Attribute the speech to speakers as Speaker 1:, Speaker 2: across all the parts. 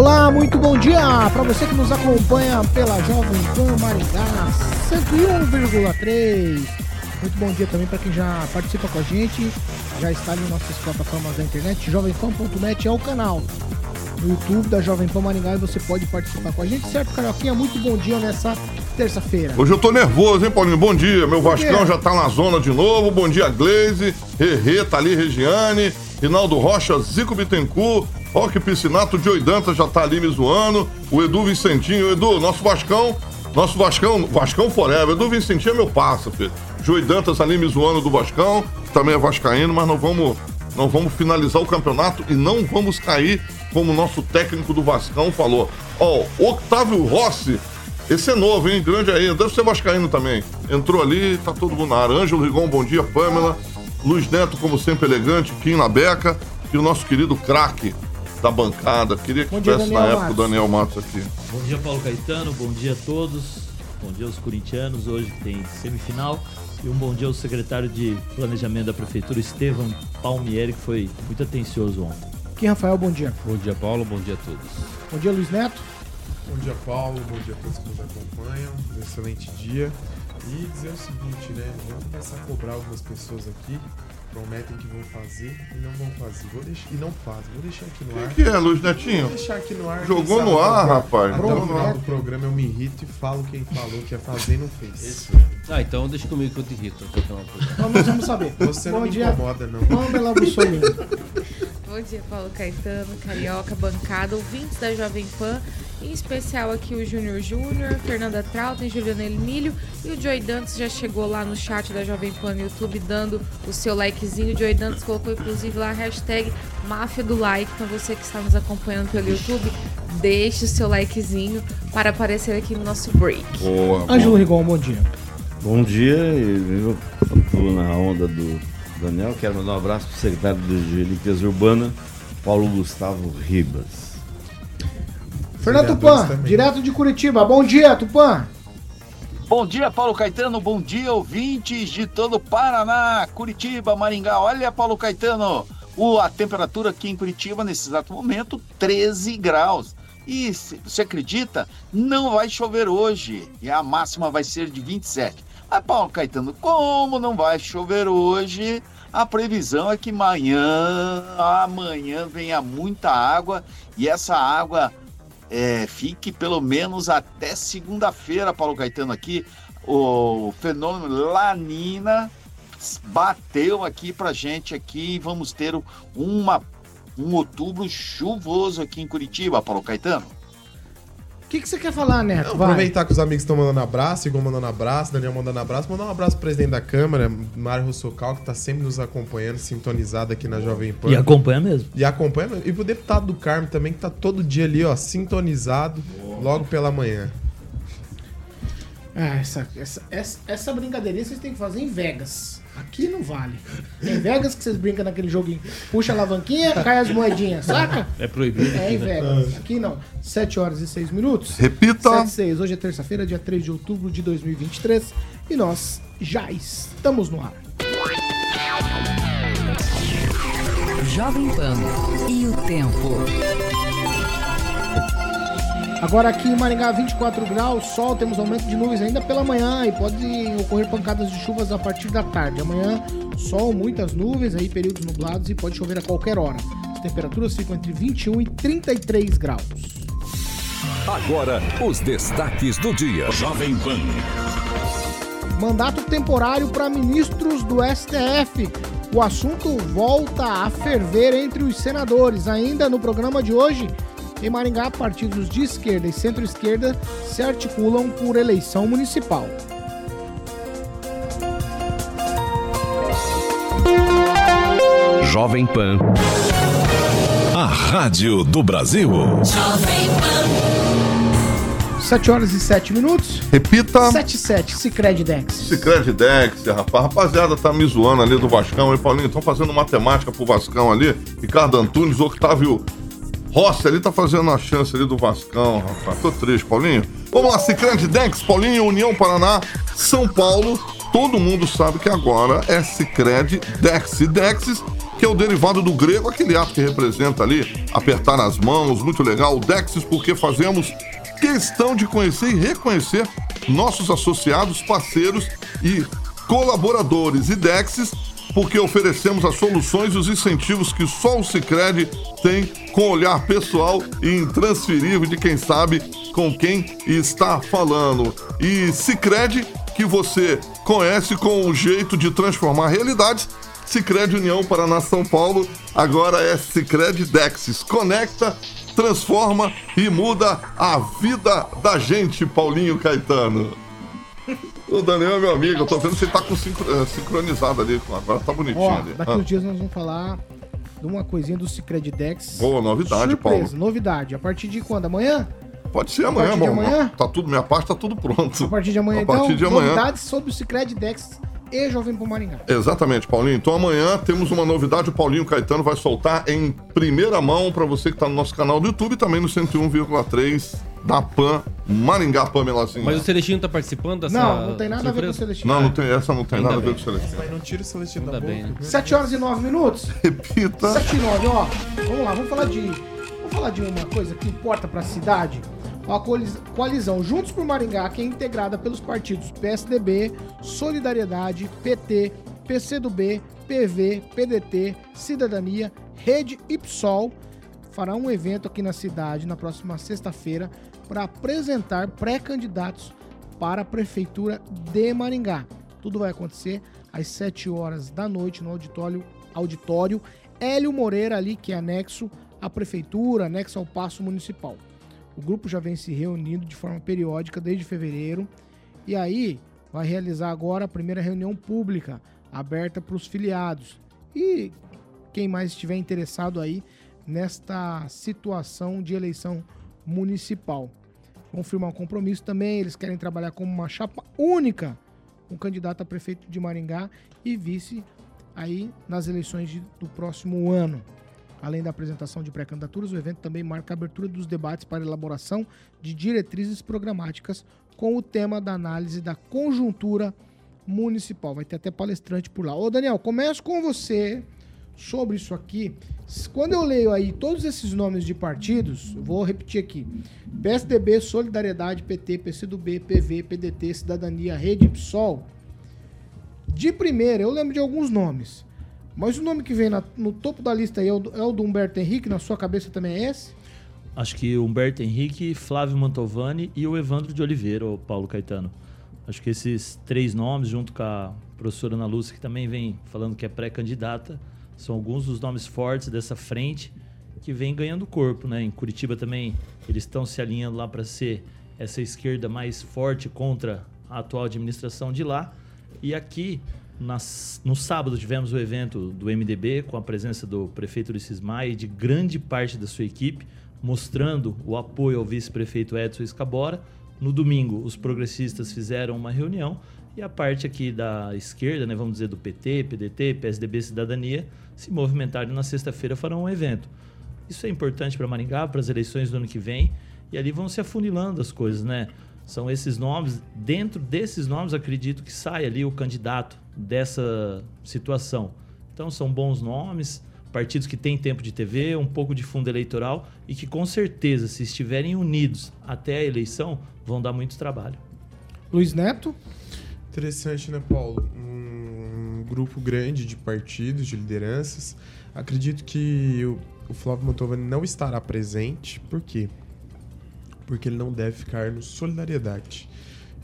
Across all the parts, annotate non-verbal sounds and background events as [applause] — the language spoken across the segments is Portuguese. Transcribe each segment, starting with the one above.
Speaker 1: Olá, muito bom dia para você que nos acompanha pela Jovem Pan Maringá 101,3. Muito bom dia também para quem já participa com a gente, já está ali em nossas plataformas da internet, jovempan.net é o canal no YouTube da Jovem Pan Maringá e você pode participar com a gente, certo, Carioquinha? Muito bom dia nessa terça-feira.
Speaker 2: Hoje eu tô nervoso, hein, Paulinho? Bom dia. Meu Vascão já tá na zona de novo. Bom dia, Glaze, Rerê, tá ali, Regiane, Rinaldo Rocha, Zico Bittencourt, Roque Piscinato, Joey Dantas já tá ali me zoando, o Edu Vicentinho, Edu, nosso Vascão, nosso Vascão, Vascão Forever, Edu Vicentinho é meu parça, filho. Joey Dantas ali me zoando do Vascão, que também é vascaíno, mas não vamos, não vamos finalizar o campeonato e não vamos cair como o nosso técnico do Vascão falou. Ó, Octávio Rossi, esse é novo, hein? Grande aí, deve ser vascaíno também. Entrou ali, tá todo mundo na área. Ângelo Rigon, bom dia, Pamela. Luiz Neto, como sempre, elegante, Kim na beca. E o nosso querido craque da bancada. Queria que
Speaker 1: Bom dia,
Speaker 2: tivesse na época o. Daniel Matos aqui.
Speaker 3: Bom dia, Paulo Caetano. Bom dia a todos. Bom dia aos corintianos. Hoje tem semifinal. E um bom dia ao secretário de Planejamento da Prefeitura, Estevam Palmieri, que foi muito atencioso ontem.
Speaker 1: Aqui, Rafael, bom dia.
Speaker 4: Bom dia, Paulo. Bom dia a todos.
Speaker 1: Bom dia, Luiz Neto.
Speaker 5: Bom dia, Paulo. Bom dia a todos que nos acompanham. Um excelente dia. E dizer o seguinte, né? Vamos começar a cobrar algumas pessoas aqui. Prometem que vão fazer e não vão fazer. Vou deixar, e não fazem. Vou deixar aqui no
Speaker 2: O
Speaker 5: ar.
Speaker 2: que é, Luiz
Speaker 5: Vou
Speaker 2: Netinho?
Speaker 5: deixar aqui no ar.
Speaker 2: Jogou no ar, rapaz.
Speaker 5: Até
Speaker 2: Jogou
Speaker 5: o
Speaker 2: no
Speaker 5: final
Speaker 2: ar.
Speaker 5: do programa eu me irrito e falo quem falou que ia fazer e não fez.
Speaker 4: Ah, então deixa comigo que eu te irrito. eu
Speaker 1: nós vamos saber.
Speaker 5: Você não
Speaker 1: bom
Speaker 5: me
Speaker 1: dia,
Speaker 5: incomoda, não.
Speaker 1: Pamela Bussolini.
Speaker 6: Bom dia, Paulo Caetano, Carioca, bancada, ouvintes da Jovem Pan, em especial aqui o Júnior Júnior, Fernanda Trautem, Juliana Emílio e o Joy Dantas já chegou lá no chat da Jovem Pan no YouTube dando o seu likezinho. O Joy Dantas colocou inclusive lá a hashtag Máfia do Like, então você que está nos acompanhando pelo YouTube, deixe o seu likezinho para aparecer aqui no nosso break.
Speaker 2: Boa.
Speaker 1: Ângelo Rigon, bom dia.
Speaker 7: Bom dia, eu tô na onda do Daniel. Quero mandar um abraço pro secretário de Limpeza Urbana, Paulo Gustavo Ribas.
Speaker 1: Fernando Tupan,
Speaker 5: também.
Speaker 1: direto de Curitiba. Bom dia, Tupan.
Speaker 8: Bom dia, Paulo Caetano. Bom dia, ouvintes de todo o Paraná, Curitiba, Maringá. Olha, Paulo Caetano, a temperatura aqui em Curitiba, nesse exato momento, 13 graus. E se você acredita, não vai chover hoje. E a máxima vai ser de 27. Mas, Paulo Caetano, como não vai chover hoje, a previsão é que amanhã, amanhã venha muita água e essa água é, fique pelo menos até segunda-feira, Paulo Caetano, aqui. O fenômeno Lanina bateu aqui pra gente aqui vamos ter uma, um outubro chuvoso aqui em Curitiba, Paulo Caetano.
Speaker 1: O que, que você quer falar, Neto?
Speaker 5: Não, aproveitar que os amigos estão mandando abraço, Igor mandando abraço, Daniel mandando abraço, mandar um abraço pro presidente da Câmara, Mário Rossocal, que tá sempre nos acompanhando, sintonizado aqui na Jovem Pan.
Speaker 3: E acompanha mesmo.
Speaker 5: E acompanha. E pro deputado do Carmo também, que tá todo dia ali, ó, sintonizado, logo pela manhã.
Speaker 1: Ah, essa, essa, essa, essa brincadeirinha vocês têm que fazer em Vegas. Aqui não vale. Em Vegas que vocês brincam naquele joguinho. Puxa a alavanquinha, cai as moedinhas, saca?
Speaker 4: É proibido.
Speaker 1: É em
Speaker 4: aqui?
Speaker 1: Vegas. Aqui não. 7 horas e 6 minutos.
Speaker 2: Repita.
Speaker 1: 7 e 6. Hoje é terça-feira, dia 3 de outubro de 2023. E nós já estamos no ar.
Speaker 9: Jovem Pan e o tempo.
Speaker 1: Agora aqui em Maringá, 24 graus, sol, temos aumento de nuvens ainda pela manhã e pode ocorrer pancadas de chuvas a partir da tarde. Amanhã, sol, muitas nuvens, aí períodos nublados e pode chover a qualquer hora. As temperaturas ficam entre 21 e 33 graus.
Speaker 10: Agora, os destaques do dia. Jovem Pan.
Speaker 1: Mandato temporário para ministros do STF. O assunto volta a ferver entre os senadores. Ainda no programa de hoje, em Maringá, partidos de esquerda e centro-esquerda se articulam por eleição municipal.
Speaker 10: Jovem Pan. rádio do Brasil.
Speaker 1: 7 horas e 7 minutos.
Speaker 2: Repita.
Speaker 1: 7 e 7, Cicred Dex.
Speaker 2: Cicred Dex, rapaz. Rapaziada, tá me zoando ali do Vascão. E Paulinho, estão fazendo matemática pro Vascão ali. Ricardo Antunes, Octávio Rossi ali tá fazendo a chance ali do Vascão, rapaz. Tô triste, Paulinho. Vamos lá, Cicred Dex, Paulinho, União Paraná, São Paulo. Todo mundo sabe que agora é Cicred Dex. E Dexis, que é o derivado do grego, aquele ato que representa ali apertar as mãos, muito legal. Dexis, porque fazemos questão de conhecer e reconhecer nossos associados, parceiros e colaboradores e Dexis, porque oferecemos as soluções e os incentivos que só o Cicred tem com olhar pessoal e intransferível de quem sabe com quem está falando. E Cicred, que você conhece com o jeito de transformar realidades, Cicred União Paraná São Paulo, agora é Cicred Dexis. Conecta transforma e muda a vida da gente, Paulinho Caetano. [laughs] O Daniel é meu amigo, eu tô vendo que ele tá com eh, sincronizado ali, agora tá bonitinho
Speaker 1: Ó,
Speaker 2: ali.
Speaker 1: daqui
Speaker 2: Ah,
Speaker 1: uns dias nós vamos falar de uma coisinha do Cicred Dex.
Speaker 2: Boa, novidade,
Speaker 1: Surpresa,
Speaker 2: Paulo.
Speaker 1: novidade. A partir de quando? Amanhã?
Speaker 2: Pode ser
Speaker 1: a
Speaker 2: amanhã,
Speaker 1: partir de
Speaker 2: bom.
Speaker 1: amanhã?
Speaker 2: Tá tudo, minha parte tá tudo pronto.
Speaker 1: A partir de amanhã,
Speaker 2: A partir
Speaker 1: então,
Speaker 2: de amanhã.
Speaker 1: novidades sobre o Cicred Dex e Jovem Pan Maringá.
Speaker 2: Exatamente, Paulinho. Então amanhã temos uma novidade, o Paulinho Caetano vai soltar em primeira mão para você que tá no nosso canal do YouTube e também no 101,3 da Pan Maringá Pamelazinha.
Speaker 4: Mas o Celestino tá participando dessa
Speaker 1: Não, não tem nada a ver com o
Speaker 4: surpresa?
Speaker 1: Celestino.
Speaker 2: Não, não tem, essa não tem
Speaker 4: Ainda
Speaker 2: nada a ver
Speaker 4: bem.
Speaker 2: com o Celestino.
Speaker 5: Mas não tira o Celestino da
Speaker 4: Ainda
Speaker 5: boca.
Speaker 4: bem, né?
Speaker 1: 7 horas e 9 minutos.
Speaker 2: Repita.
Speaker 1: 7 e 9, ó. Vamos lá, vamos falar de. Vamos falar de uma coisa que importa pra cidade. A coalizão Juntos por Maringá, que é integrada pelos partidos PSDB, Solidariedade, PT, PCdoB, PV, PDT, Cidadania, Rede e PSOL, fará um evento aqui na cidade na próxima sexta-feira para apresentar pré-candidatos para a Prefeitura de Maringá. Tudo vai acontecer às 7 horas da noite no auditório, auditório Hélio Moreira, ali que é anexo à Prefeitura, anexo ao Paço Municipal. O grupo já vem se reunindo de forma periódica desde fevereiro e aí vai realizar agora a primeira reunião pública aberta para os filiados e quem mais estiver interessado aí nesta situação de eleição municipal. Vão firmar um compromisso também, eles querem trabalhar como uma chapa única, um candidato a prefeito de Maringá e vice aí nas eleições de- do próximo ano. Além da apresentação de pré-candidaturas, o evento também marca a abertura dos debates para elaboração de diretrizes programáticas com o tema da análise da conjuntura municipal. Vai ter até palestrante por lá. Ô Daniel, começo com você sobre isso aqui. Quando eu leio aí todos esses nomes de partidos, vou repetir aqui: PSDB, Solidariedade, PT, PCdoB, PV, PDT, Cidadania, Rede PSOL. De primeira, eu lembro de alguns nomes. Mas o nome que vem na- no topo da lista aí é o, do- é o do Humberto Henrique, na sua cabeça também é esse?
Speaker 3: Acho que Humberto Henrique, Flávio Mantovani e o Evandro de Oliveira, o Paulo Caetano. Acho que esses três nomes, junto com a professora Ana Lúcia, que também vem falando que é pré-candidata, são alguns dos nomes fortes dessa frente que vem ganhando corpo, né? Em Curitiba também eles estão se alinhando lá para ser essa esquerda mais forte contra a atual administração de lá. E aqui, nas- no sábado, tivemos o evento do MDB com a presença do prefeito Ulisses Maia e de grande parte da sua equipe, mostrando o apoio ao vice-prefeito Edson Escabora. No domingo, os progressistas fizeram uma reunião e a parte aqui da esquerda, né, vamos dizer do PT, PDT, PSDB, Cidadania, se movimentaram e na sexta-feira farão um evento. Isso é importante para Maringá, para as eleições do ano que vem, e ali vão se afunilando as coisas, né? São esses nomes, dentro desses nomes, acredito que sai ali o candidato dessa situação. Então são bons nomes, partidos que têm tempo de TV, um pouco de fundo eleitoral e que com certeza, se estiverem unidos até a eleição, vão dar muito trabalho.
Speaker 1: Luiz Neto?
Speaker 5: Interessante, né, Paulo? Um grupo grande de partidos, de lideranças. Acredito que o, o Flávio Mantovani não estará presente. Por quê? Porque ele não deve ficar no Solidariedade.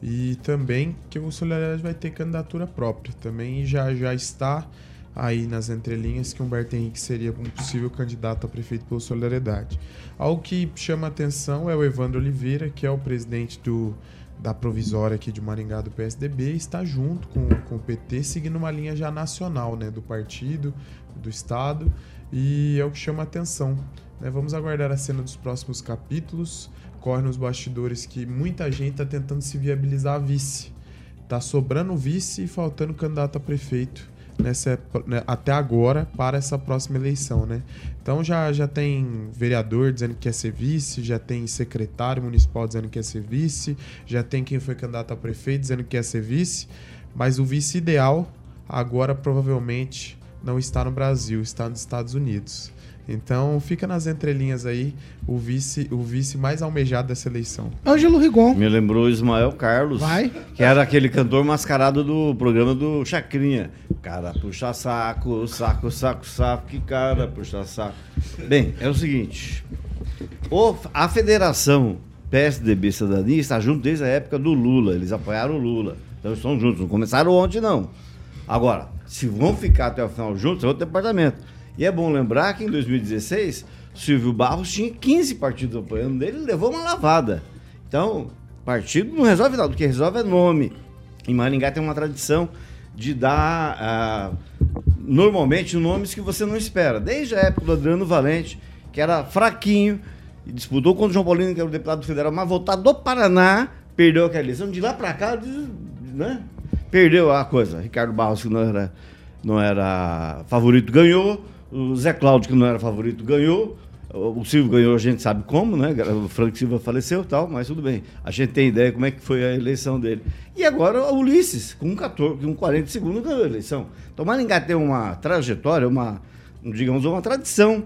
Speaker 5: E também que o Solidariedade vai ter candidatura própria. Também já, já está aí nas entrelinhas que Humberto Henrique seria um possível candidato a prefeito pelo Solidariedade. Algo que chama atenção é o Evandro Oliveira, que é o presidente do da provisória aqui de Maringá do PSDB está junto com, com o PT, seguindo uma linha já nacional, né, do partido, do estado, e é o que chama atenção. Né? Vamos aguardar a cena dos próximos capítulos. Corre nos bastidores que muita gente está tentando se viabilizar a vice. Tá sobrando vice e faltando candidato a prefeito nessa, né, até agora para essa próxima eleição, né? Então já, já tem vereador dizendo que quer ser vice, já tem secretário municipal dizendo que quer ser vice, já tem quem foi candidato a prefeito dizendo que quer ser vice, mas o vice ideal agora provavelmente não está no Brasil, está nos Estados Unidos. Então fica nas entrelinhas aí o vice, o vice mais almejado dessa eleição.
Speaker 1: Ângelo Rigon.
Speaker 7: Me lembrou o Ismael Carlos.
Speaker 1: Vai.
Speaker 7: Que era aquele cantor mascarado do programa do Chacrinha. Cara, puxa saco, saco, saco, saco, que cara, puxa saco. Bem, é o seguinte. O, a federação PSDB Cidadania está junto desde a época do Lula. Eles apoiaram o Lula. Então eles estão juntos. Não começaram ontem, não. Agora, se vão ficar até o final juntos, é outro departamento. E é bom lembrar que em 2016, Silvio Barros tinha 15 partidos apoiando dele e levou uma lavada. Então, partido não resolve nada, o que resolve é nome. Em Maringá tem uma tradição de dar uh, normalmente nomes que você não espera. Desde a época do Adriano Valente, que era fraquinho, disputou contra o João Paulino, que era o deputado federal, mas votado do Paraná, perdeu aquela eleição. De lá para cá, né? perdeu a coisa. Ricardo Barros, que não era, não era favorito, ganhou. O Zé Cláudio, que não era favorito, ganhou. O Silvio ganhou, a gente sabe como, né? O Frank Silva faleceu e tal, mas tudo bem. A gente tem ideia como é que foi a eleição dele. E agora o Ulisses, com 14, com 40 segundos, ganhou a eleição. Então Maringá tem uma trajetória, uma, digamos, uma tradição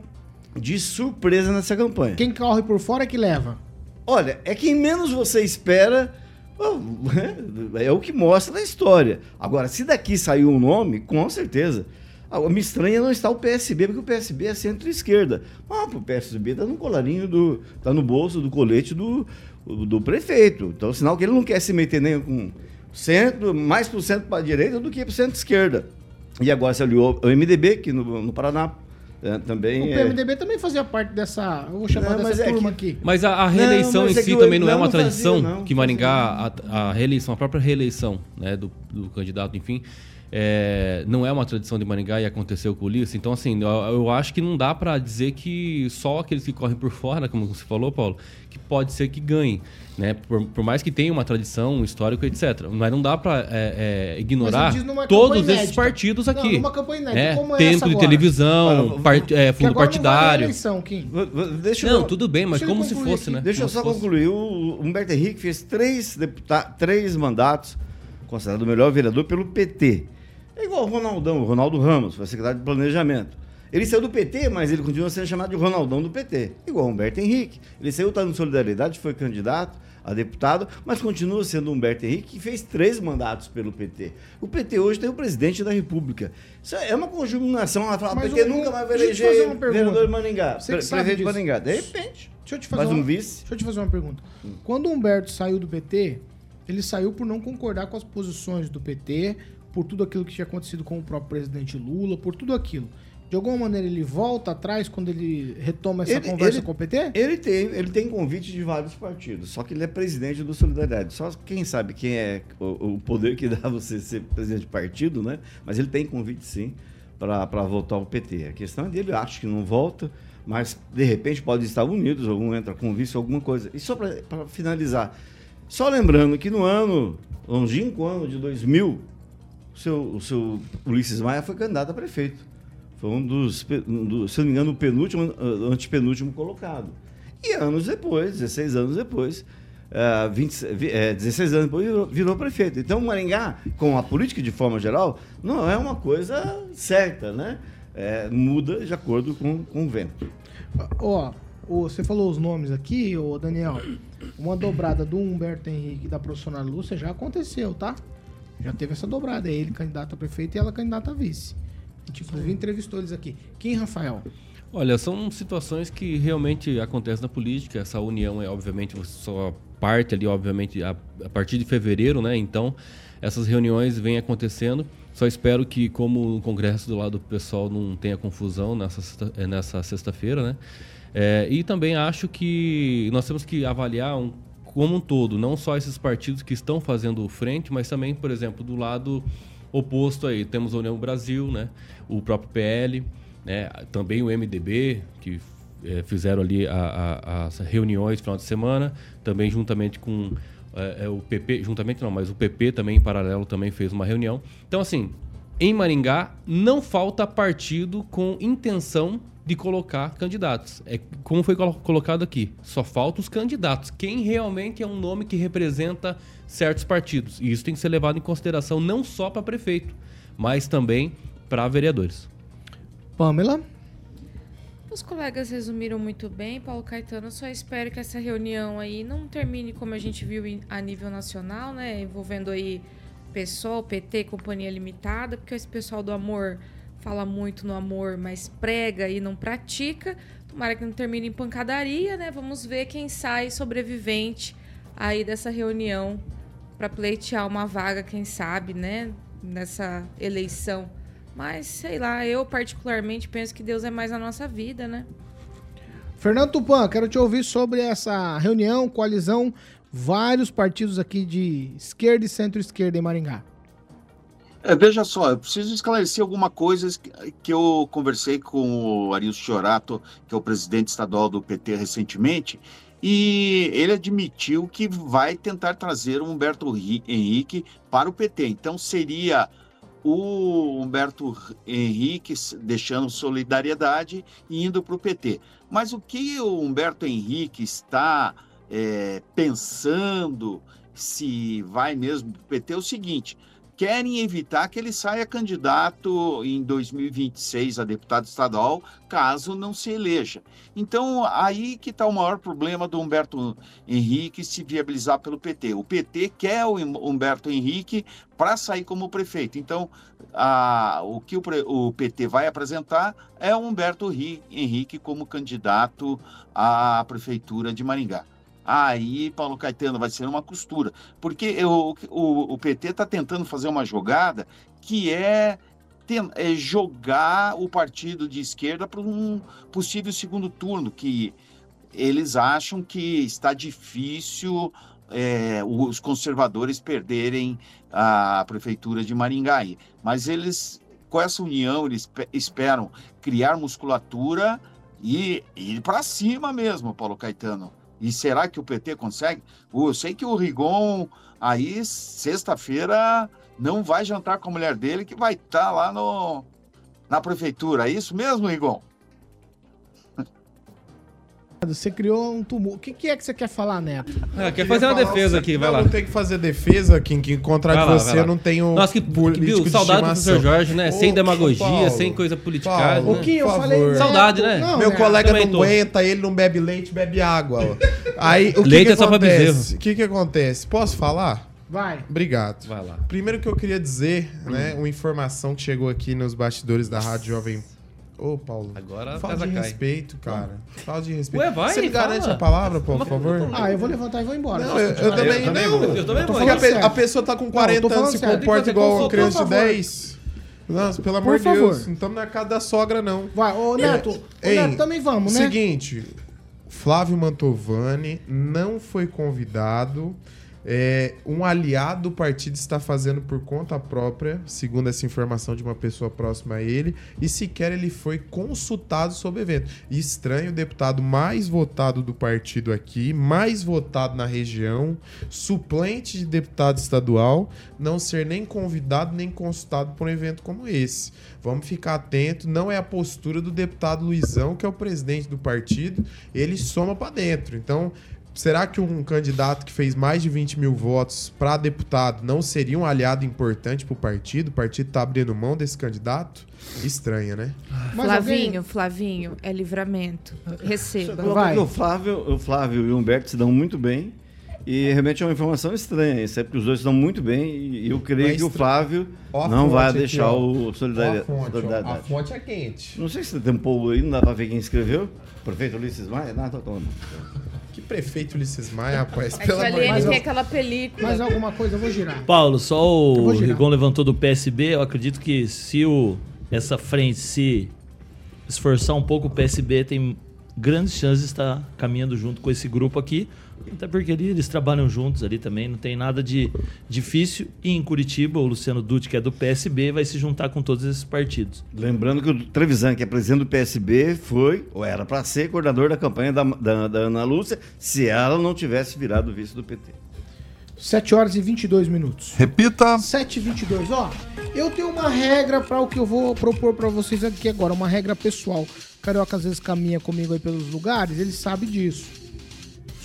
Speaker 7: de surpresa nessa campanha.
Speaker 1: Quem corre por fora é que leva.
Speaker 7: Olha, é quem menos você espera. [laughs] É o que mostra na história. Agora, se daqui saiu um nome, com certeza. Ah, me estranha não estar o PSB, porque o PSB é centro-esquerda. Ah, o PSB está no colarinho do. está no bolso do colete do, do prefeito. Então, sinal que ele não quer se meter nem com centro, mais para o centro para a direita do que para o centro-esquerda. E agora se aliou o MDB, que no, no Paraná é, também
Speaker 1: o PMDB é... também fazia parte dessa. Eu vou chamar não, dessa é turma que... aqui.
Speaker 4: Mas a, a reeleição não, em é si também não é uma tradição fazia, que Maringá, a, a, reeleição, a própria reeleição né, do, do candidato, enfim, é, não é uma tradição de Maringá e aconteceu com o Ulisses. Então, assim, eu, eu acho que não dá para dizer que só aqueles que correm por [laughs] fora, como você falou, Paulo, que pode ser que ganhem. Né? Por, por mais que tenha uma tradição, um histórico, etc. Mas não dá para é, é, ignorar todos esses partidos aqui. Não,
Speaker 1: numa campanha inédita,
Speaker 4: é,
Speaker 1: como
Speaker 4: Tempo de televisão, part, é, fundo partidário.
Speaker 1: Eleição, Kim.
Speaker 4: Deixa não, eu, tudo bem, mas como se fosse, aqui. né?
Speaker 7: Deixa
Speaker 4: como
Speaker 7: eu só concluir. O Humberto Henrique fez três, deputados, três mandatos, considerado o melhor vereador pelo PT. É igual o Ronaldão, o Ronaldo Ramos, foi secretário de Planejamento. Ele saiu do PT, mas ele continua sendo chamado de Ronaldão do PT. Igual o Humberto Henrique. Ele saiu, está no Solidariedade, foi candidato a deputado, mas continua sendo Humberto Henrique, que fez três mandatos pelo PT. O PT hoje tem o presidente da República. Isso é uma conjugação. Ela fala, o PT nunca mais vai eleger vereador de Maningá, pre prefeito de Maningá. De repente,
Speaker 1: deixa eu te fazer
Speaker 7: um
Speaker 1: uma,
Speaker 7: vice.
Speaker 1: Deixa eu te fazer uma pergunta. Hum. Quando o Humberto saiu do PT, ele saiu por não concordar com as posições do PT, por tudo aquilo que tinha acontecido com o próprio presidente Lula, por tudo aquilo. De alguma maneira ele volta atrás quando ele retoma essa ele, conversa
Speaker 7: ele,
Speaker 1: com o PT?
Speaker 7: Ele tem, ele tem convite de vários partidos, só que ele é presidente do Solidariedade. Só quem sabe quem é o, o poder que [laughs] dá você ser presidente de partido, né? Mas ele tem convite sim para voltar ao PT. A questão é dele, acho que não volta, mas de repente pode estar unidos, algum entra com vice, alguma coisa. E só para finalizar, só lembrando que no ano, longínquo ano de 2000, o seu, o seu Ulisses Maia foi candidato a prefeito. Foi um dos, um dos, se não me engano, o penúltimo, ah, antepenúltimo colocado. E anos depois, 16 anos depois, uh, 20, é, 16 anos depois, virou, virou, prefeito. Então, Maringá, com a política de forma geral, não é uma coisa certa, né? É, muda de acordo com, com o vento.
Speaker 1: Ó, oh, você falou os nomes aqui, ô Daniel. Uma dobrada do Humberto Henrique da profissional Lúcia já aconteceu, tá? Já teve essa dobrada. É ele candidato a prefeito e ela candidata a vice. A gente, inclusive, entrevistou eles aqui. Quem, Rafael?
Speaker 4: Olha, são situações que realmente acontecem na política. Essa união é, obviamente, só parte ali, obviamente, a, a partir de fevereiro, né? Então, essas reuniões vêm acontecendo. Só espero que, como o Congresso do lado do pessoal não tenha confusão nessa, nessa sexta-feira, né? É, e também acho que nós temos que avaliar um como um todo, não só esses partidos que estão fazendo frente, mas também, por exemplo, do lado oposto aí, temos a União Brasil, né? o próprio PL, né? também o MDB, que é, fizeram ali a, a, as reuniões no final de semana, também juntamente com é, é, o PP, juntamente não, mas o PP também em paralelo também fez uma reunião. Então assim, em Maringá não falta partido com intenção de colocar candidatos. É como foi colocado aqui, só falta os candidatos. Quem realmente é um nome que representa certos partidos. E isso tem que ser levado em consideração não só para prefeito, mas também para vereadores.
Speaker 1: Pamela?
Speaker 6: Os colegas resumiram muito bem, Paulo Caetano. Eu só espero que essa reunião aí não termine como a gente viu a nível nacional, né? Envolvendo aí PSOL, PT, Companhia Limitada, porque esse pessoal do amor fala muito no amor, mas prega e não pratica. Tomara que não termine em pancadaria, né? Vamos ver quem sai sobrevivente aí dessa reunião para pleitear uma vaga, quem sabe, né? Nessa eleição. Mas, sei lá, eu particularmente penso que Deus é mais na nossa vida, né?
Speaker 1: Fernando Tupan, quero te ouvir sobre essa reunião, coalizão, vários partidos aqui de esquerda e centro-esquerda em Maringá.
Speaker 8: É, veja só, eu preciso esclarecer alguma coisa que eu conversei com o Arilson Chorato, que é o presidente estadual do PT recentemente, e ele admitiu que vai tentar trazer o Humberto Henrique para o PT. Então seria o Humberto Henrique deixando solidariedade e indo para o PT. Mas o que o Humberto Henrique está é, pensando se vai mesmo para o PT é o seguinte: querem evitar que ele saia candidato em 2026 a deputado estadual, caso não se eleja. Então, aí que está o maior problema do Humberto Henrique se viabilizar pelo PT. O PT quer o Humberto Henrique para sair como prefeito. Então, a, o que o, o, PT vai apresentar é o Humberto Henrique como candidato à prefeitura de Maringá aí, Paulo Caetano, vai ser uma costura. Porque eu, o, o PT está tentando fazer uma jogada que é, é jogar o partido de esquerda para um possível segundo turno, que eles acham que está difícil é, os conservadores perderem a prefeitura de Maringá. Mas eles, com essa união, eles esperam criar musculatura e ir para cima mesmo, Paulo Caetano. E será que o PT consegue? Eu sei que o Rigon, aí, sexta-feira, não vai jantar com a mulher dele, que vai estar tá lá no, na prefeitura. É isso mesmo, Rigon?
Speaker 1: Você criou um tumulto. O que, que, é que você quer falar, Neto?
Speaker 4: Ah, quer fazer uma defesa aqui, vai
Speaker 5: não,
Speaker 4: lá.
Speaker 5: Não tem que fazer defesa, Kim, que contra de você eu não tenho.
Speaker 4: Nossa, que, que viu, saudade do professor Jorge, né? Ô, sem demagogia, Paulo, sem coisa politicada.
Speaker 1: Né? O que eu
Speaker 4: Por
Speaker 1: falei? Neto.
Speaker 4: Saudade, né?
Speaker 5: Não, Meu colega não aguenta, ele não bebe leite, bebe água. Aí, o que
Speaker 4: leite
Speaker 5: que
Speaker 4: é só
Speaker 5: acontece? O que, que acontece? Posso falar?
Speaker 1: Vai.
Speaker 5: Obrigado.
Speaker 4: Vai lá.
Speaker 5: Primeiro que eu queria dizer, né, uma informação que chegou aqui nos bastidores da Rádio Jovem Ô, Paulo.
Speaker 4: Agora
Speaker 5: fala de
Speaker 4: cai.
Speaker 5: respeito, cara. Fala de respeito.
Speaker 4: Ué, vai,
Speaker 5: Você me garante
Speaker 4: fala.
Speaker 5: a palavra, por favor?
Speaker 1: Ah, eu vou levantar e vou embora.
Speaker 5: Não, eu, eu também,
Speaker 4: eu também
Speaker 5: não.
Speaker 4: vou, eu também vou.
Speaker 5: Porque a, pessoa tá com 40
Speaker 1: tô falando
Speaker 5: anos e se comporta igual uma criança de
Speaker 1: por favor.
Speaker 5: 10. Nossa, pelo amor de Deus.
Speaker 1: favor.
Speaker 5: Não estamos na casa da sogra, não.
Speaker 1: Vai, ô Neto, ô,
Speaker 5: Ei,
Speaker 1: Neto, também vamos, né?
Speaker 5: Seguinte, Flávio Mantovani não foi convidado. É, um aliado do partido está fazendo por conta própria, segundo essa informação de uma pessoa próxima a ele, e sequer ele foi consultado sobre o evento. E estranho, o deputado mais votado do partido aqui, mais votado na região, suplente de deputado estadual, não ser nem convidado nem consultado por um evento como esse. Vamos ficar atento, não é a postura do deputado Luizão, que é o presidente do partido, ele soma para dentro. Então, Será que um candidato que fez mais de 20 mil votos para deputado não seria um aliado importante para o partido? O partido está abrindo mão desse candidato? Estranha, né?
Speaker 1: Mas
Speaker 6: Flavinho,
Speaker 1: alguém-
Speaker 6: Flavinho, é livramento. Receba.
Speaker 1: Vai.
Speaker 7: o Flávio, o Flávio e o Humberto se dão muito bem. E realmente é uma informação estranha. Isso é porque os dois se dão muito bem. E eu creio
Speaker 5: Mas
Speaker 7: que o Flávio
Speaker 5: Ó
Speaker 7: não vai
Speaker 5: aqui,
Speaker 7: deixar
Speaker 5: ó.
Speaker 7: o
Speaker 5: Ó a fonte, ó. A
Speaker 7: solidariedade.
Speaker 5: fonte é quente.
Speaker 7: Não sei se tem um povo aí, não dá pra ver quem escreveu. Prefeito Ulisses Maia? Não, tô tomando.
Speaker 5: Que prefeito Ulisses Maia, [laughs] rapaz.
Speaker 6: É
Speaker 5: de
Speaker 6: Aliene
Speaker 5: Deus.
Speaker 6: tem aquela película.
Speaker 1: Mais alguma coisa, eu vou girar.
Speaker 3: Paulo, só o. Rigon levantou do PSB. Eu acredito que se o, essa frente se esforçar um pouco, o PSB tem grandes chances de estar caminhando junto com esse grupo aqui. Até porque ali, eles trabalham juntos ali também, não tem nada de difícil. E em Curitiba, o Luciano Dutti, que é do PSB, vai se juntar com todos esses partidos.
Speaker 7: Lembrando que o Trevisan, que é presidente do PSB, foi, ou era para ser, coordenador da campanha da, da, da Ana Lúcia, se ela não tivesse virado vice do PT.
Speaker 1: 7 horas e 22 minutos.
Speaker 2: Repita.
Speaker 1: 7 e 22. Ó, eu tenho uma regra para o que eu vou propor para vocês aqui agora, uma regra pessoal. Carioca às vezes caminha comigo aí pelos lugares, ele sabe disso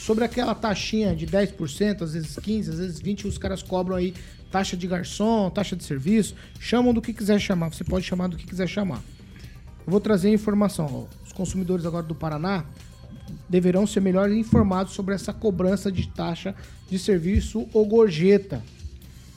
Speaker 1: sobre aquela taxinha de 10%, às vezes 15%, às vezes 20%, os caras cobram aí taxa de garçom, taxa de serviço, chamam do que quiser chamar, você pode chamar do que quiser chamar. Eu vou trazer informação, ó. os consumidores agora do Paraná deverão ser melhor informados sobre essa cobrança de taxa de serviço ou gorjeta.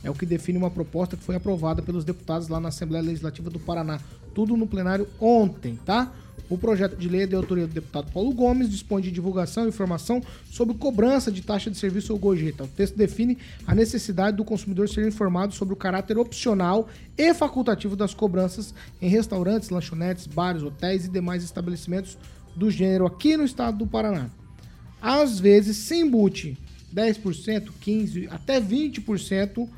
Speaker 1: É o que define uma proposta que foi aprovada pelos deputados lá na Assembleia Legislativa do Paraná. Tudo no plenário ontem, tá? O projeto de lei é de autoria do deputado Paulo Gomes, dispõe de divulgação e informação sobre cobrança de taxa de serviço ou gorjeta. O texto define a necessidade do consumidor ser informado sobre o caráter opcional e facultativo das cobranças em restaurantes, lanchonetes, bares, hotéis e demais estabelecimentos do gênero aqui no estado do Paraná. Às vezes, sem embute 10%, 15%, até 20%,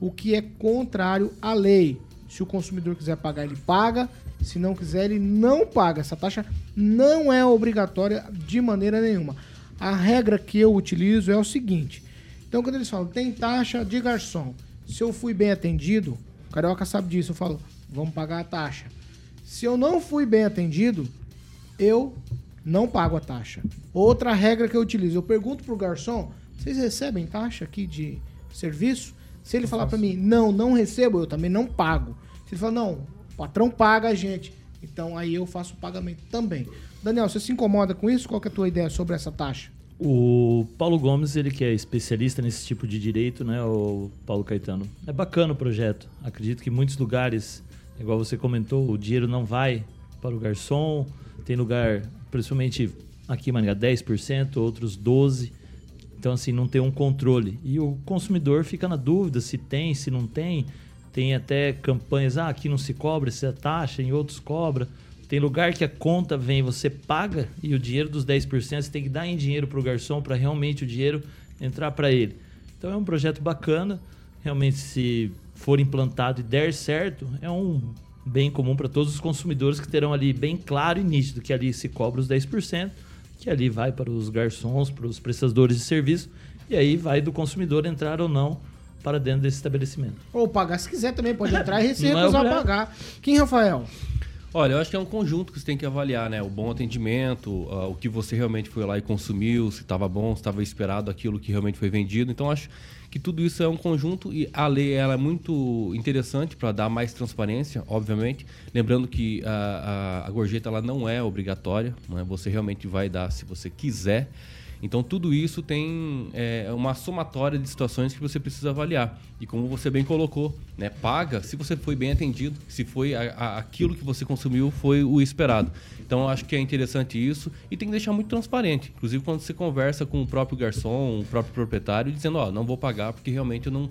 Speaker 1: o que é contrário à lei. Se o consumidor quiser pagar, ele paga. Se não quiser, ele não paga. Essa taxa não é obrigatória de maneira nenhuma. A regra que eu utilizo é o seguinte: então, quando eles falam tem taxa de garçom, se eu fui bem atendido, o carioca sabe disso, eu falo, vamos pagar a taxa. Se eu não fui bem atendido, eu não pago a taxa. Outra regra que eu utilizo, eu pergunto pro garçom, vocês recebem taxa aqui de serviço? Se ele falar para mim, não, não recebo, eu também não pago. Se ele falar, não, patrão paga a gente. Então aí eu faço o pagamento também. Daniel, você se incomoda com isso? Qual é a tua ideia sobre essa taxa?
Speaker 3: O Paulo Gomes, ele que é especialista nesse tipo de direito, né, o Paulo Caetano. É bacana o projeto. Acredito que muitos lugares, igual você comentou, o dinheiro não vai para o garçom. Tem lugar, principalmente aqui em Maringá, 10%, outros 12%. Então, assim, não tem um controle. E o consumidor fica na dúvida se tem, se não tem. Tem até campanhas, ah, aqui não se cobra essa taxa, em outros cobra. Tem lugar que a conta vem, você paga e o dinheiro dos 10% você tem que dar em dinheiro para o garçom para realmente o dinheiro entrar para ele. Então é um projeto bacana. Realmente, se for implantado e der certo, é um bem comum para todos os consumidores que terão ali bem claro e nítido que ali se cobra os 10%, que ali vai para os garçons, para os prestadores de serviço, e aí vai do consumidor entrar ou não para dentro desse estabelecimento.
Speaker 1: Ou pagar se quiser também, pode entrar e [laughs] se é recusar é pagar. Quem, Rafael?
Speaker 4: Olha, eu acho que é um conjunto que você tem que avaliar, né? O bom atendimento, uh, o que você realmente foi lá e consumiu, se estava bom, se estava esperado aquilo que realmente foi vendido. Então, acho que tudo isso é um conjunto e a lei ela é muito interessante para dar mais transparência, obviamente. Lembrando que a, a, a gorjeta ela não é obrigatória, né? você realmente vai dar se você quiser. Então, tudo isso tem é, uma somatória de situações que você precisa avaliar. E como você bem colocou, né, paga se você foi bem atendido, se foi a, a, aquilo que você consumiu foi o esperado. Então, acho que é interessante isso e tem que deixar muito transparente. Inclusive, quando você conversa com o próprio garçom, o próprio proprietário, dizendo: Ó, oh, não vou pagar porque realmente eu não.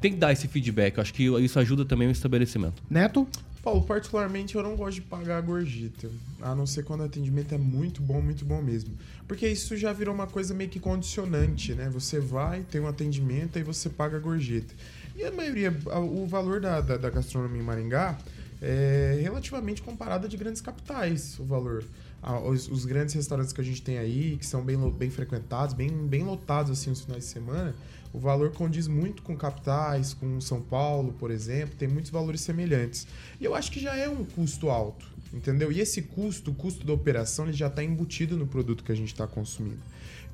Speaker 4: Tem que dar esse feedback. Eu acho que isso ajuda também o estabelecimento.
Speaker 1: Neto?
Speaker 5: Paulo, particularmente eu não gosto de pagar a gorjeta, a não ser quando o atendimento é muito bom, muito bom mesmo. Porque isso já virou uma coisa meio que condicionante, né? Você vai, tem um atendimento, aí você paga a gorjeta. E a maioria, o valor da, da, da gastronomia em Maringá é relativamente comparado de grandes capitais, o valor. Os, os, grandes restaurantes que a gente tem aí, que são bem, bem frequentados, bem, bem lotados assim os finais de semana, o valor condiz muito com capitais, com São Paulo, por exemplo, tem muitos valores semelhantes. E eu acho que já é um custo alto, entendeu? E esse custo, o custo da operação, ele já está embutido no produto que a gente está consumindo.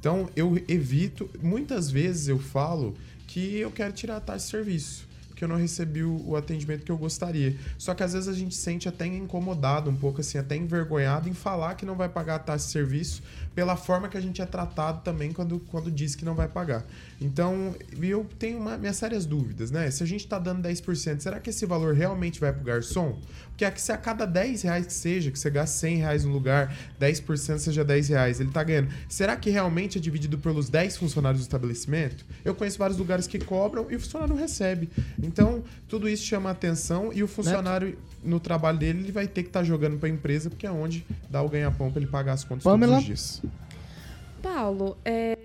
Speaker 5: Então eu evito, muitas vezes eu falo que eu quero tirar a taxa de serviço porque eu não recebi o, o, atendimento que eu gostaria. Só que às vezes a gente sente até incomodado um pouco, assim, até envergonhado em falar que não vai pagar a taxa de serviço pela forma que a gente é tratado também quando, quando diz que não vai pagar. Então, eu tenho uma, minhas sérias dúvidas, né? Se a gente está dando 10%, será que esse valor realmente vai para o garçom? Porque se a cada 10 reais que seja, que você gasta 100 reais no lugar, 10% seja 10 reais, ele está ganhando. Será que realmente é dividido pelos 10 funcionários do estabelecimento? Eu conheço vários lugares que cobram e o funcionário não recebe. Então, tudo isso chama atenção e o funcionário, Neto. no trabalho dele, ele vai ter que estar tá jogando para a empresa, porque é onde dá o ganha-pão para ele pagar as contas Pamela. todos os dias.
Speaker 6: Paulo, é,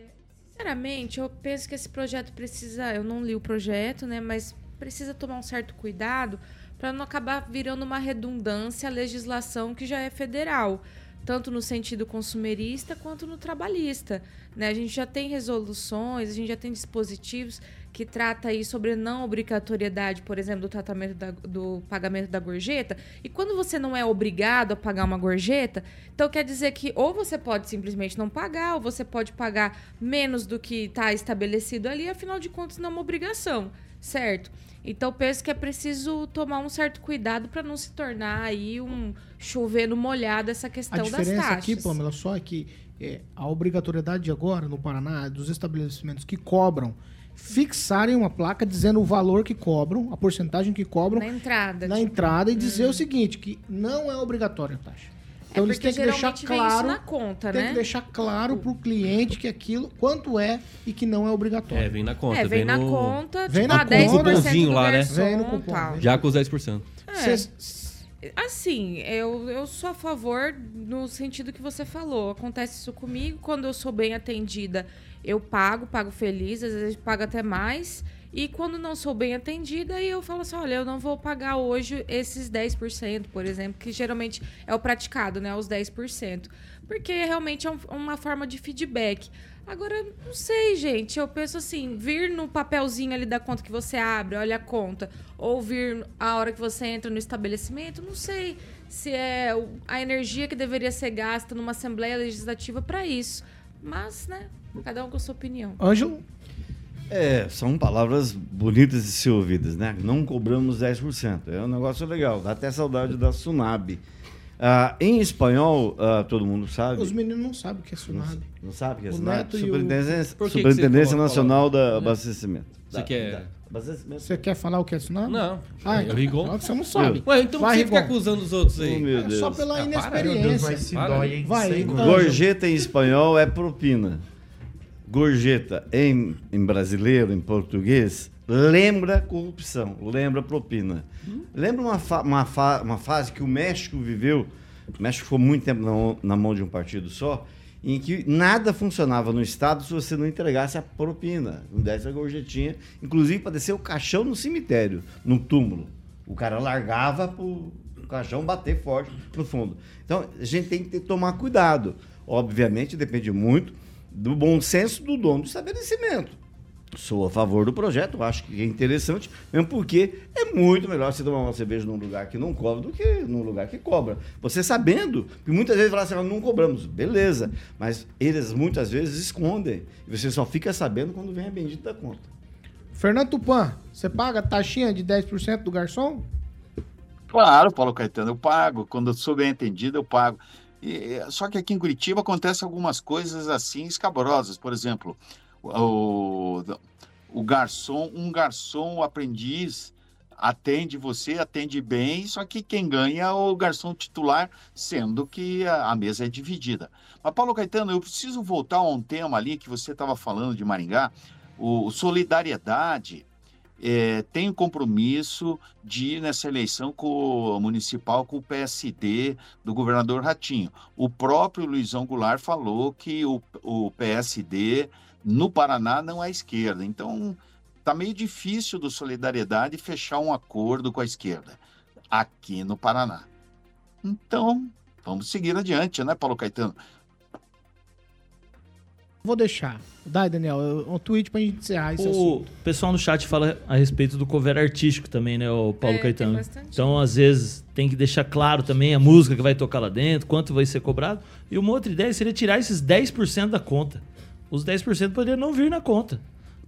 Speaker 6: sinceramente, eu penso que esse projeto precisa. Eu não li o projeto, né? Mas precisa tomar um certo cuidado para não acabar virando uma redundância a legislação que já é federal tanto no sentido consumerista quanto no trabalhista. Né? A gente já tem resoluções, a gente já tem dispositivos que trata aí sobre não obrigatoriedade, por exemplo, do tratamento da, do pagamento da gorjeta. E quando você não é obrigado a pagar uma gorjeta, então quer dizer que ou você pode simplesmente não pagar, ou você pode pagar menos do que está estabelecido ali, afinal de contas não é uma obrigação, certo? Então penso que é preciso tomar um certo cuidado para não se tornar aí um chover no molhado essa questão das taxas. A diferença
Speaker 1: aqui, Pamela, só é que é, a obrigatoriedade agora no Paraná é dos estabelecimentos que cobram fixarem uma placa dizendo o valor que cobram, a porcentagem que cobram
Speaker 6: na entrada,
Speaker 1: na tipo, entrada e dizer hum. o seguinte, que não é obrigatória a taxa.
Speaker 6: Então é eles têm que deixar claro, na conta,
Speaker 1: tem
Speaker 6: né?
Speaker 1: que deixar claro para o cliente que aquilo quanto é e que não é obrigatório.
Speaker 4: É, vem na conta,
Speaker 6: é, vem, vem
Speaker 4: na
Speaker 6: no... conta,
Speaker 1: vem tipo, na conta,
Speaker 4: cupomzinho lá, né?
Speaker 1: Vem no cupom.
Speaker 4: Já com os 10%.
Speaker 6: É. Assim, eu, eu sou a favor no sentido que você falou. Acontece isso comigo. Quando eu sou bem atendida, eu pago, pago feliz, às vezes pago até mais. E quando não sou bem atendida, eu falo assim: olha, eu não vou pagar hoje esses 10%, por exemplo, que geralmente é o praticado, né? Os 10%. Porque realmente é um, uma forma de feedback. Agora, não sei, gente. Eu penso assim: vir no papelzinho ali da conta que você abre, olha a conta, ou vir a hora que você entra no estabelecimento, não sei se é a energia que deveria ser gasta numa Assembleia Legislativa para isso. Mas, né, cada um com a sua opinião.
Speaker 1: Ângelo?
Speaker 7: É, são palavras bonitas de ser ouvidas, né? Não cobramos 10%. É um negócio legal, dá até saudade da Sunab. Ah, em espanhol, ah, todo mundo sabe.
Speaker 1: Os meninos não sabem o que é Sunab. Não,
Speaker 7: não sabe o que é Sunab? Superintendência, o... Superintendência Nacional da Abastecimento.
Speaker 4: Você da, quer.
Speaker 7: Da,
Speaker 1: você quer falar o que é Sunab?
Speaker 4: Não.
Speaker 1: Ah, então, Rigon. Você não sabe.
Speaker 4: Ué, então Vai, você fica acusando os outros aí.
Speaker 1: Oh, meu Deus. É só pela ah, inexperiência. Deus,
Speaker 5: vai se dói, hein?
Speaker 1: Vai.
Speaker 7: Gorjeta em espanhol é propina gorjeta em, em brasileiro, em português, lembra corrupção, lembra propina. Hum. Lembra uma, fa uma, fa uma fase que o México viveu, o México ficou muito tempo na, na mão de um partido só, em que nada funcionava no Estado se você não entregasse a propina, não desse a gorjetinha, inclusive para descer o caixão no cemitério, no túmulo. O cara largava para o caixão bater forte no fundo. Então, a gente tem que tomar cuidado. Obviamente, depende muito do bom senso do dono do estabelecimento. Sou a favor do projeto, acho que é interessante, mesmo porque é muito melhor você tomar uma cerveja num lugar que não cobra do que num lugar que cobra. Você sabendo, que muitas vezes fala assim, ah, não cobramos, beleza, mas eles muitas vezes escondem. E você só fica sabendo quando vem a bendita conta.
Speaker 1: Fernando Tupan, você paga a taxinha de 10% do garçom?
Speaker 8: Claro, Paulo Caetano, eu pago. Quando eu sou bem entendido, eu pago. E, só que aqui em Curitiba acontecem algumas coisas assim escabrosas. Por exemplo, o, o garçom, um garçom aprendiz atende você, atende bem, só que quem ganha é o garçom titular, sendo que a, a mesa é dividida. Mas, Paulo Caetano, eu preciso voltar a um tema ali que você estava falando de Maringá, o solidariedade é, tem o compromisso de ir nessa eleição com, municipal com o PSD do governador Ratinho. O próprio Luizão Goulart falou que o, o PSD no Paraná não é esquerda. Então, está meio difícil do Solidariedade fechar um acordo com a esquerda aqui no Paraná. Então, vamos seguir adiante, né, Paulo Caetano?
Speaker 1: Vou deixar. Dai, Daniel, um tweet pra gente encerrar esse
Speaker 3: o
Speaker 1: assunto.
Speaker 3: pessoal no chat fala a respeito do cover artístico também, né, o Paulo é, Caetano. Então, às vezes, tem que deixar claro também a música que vai tocar lá dentro, quanto vai ser cobrado. E uma outra ideia seria tirar esses 10% da conta. Os 10% poderiam não vir na conta.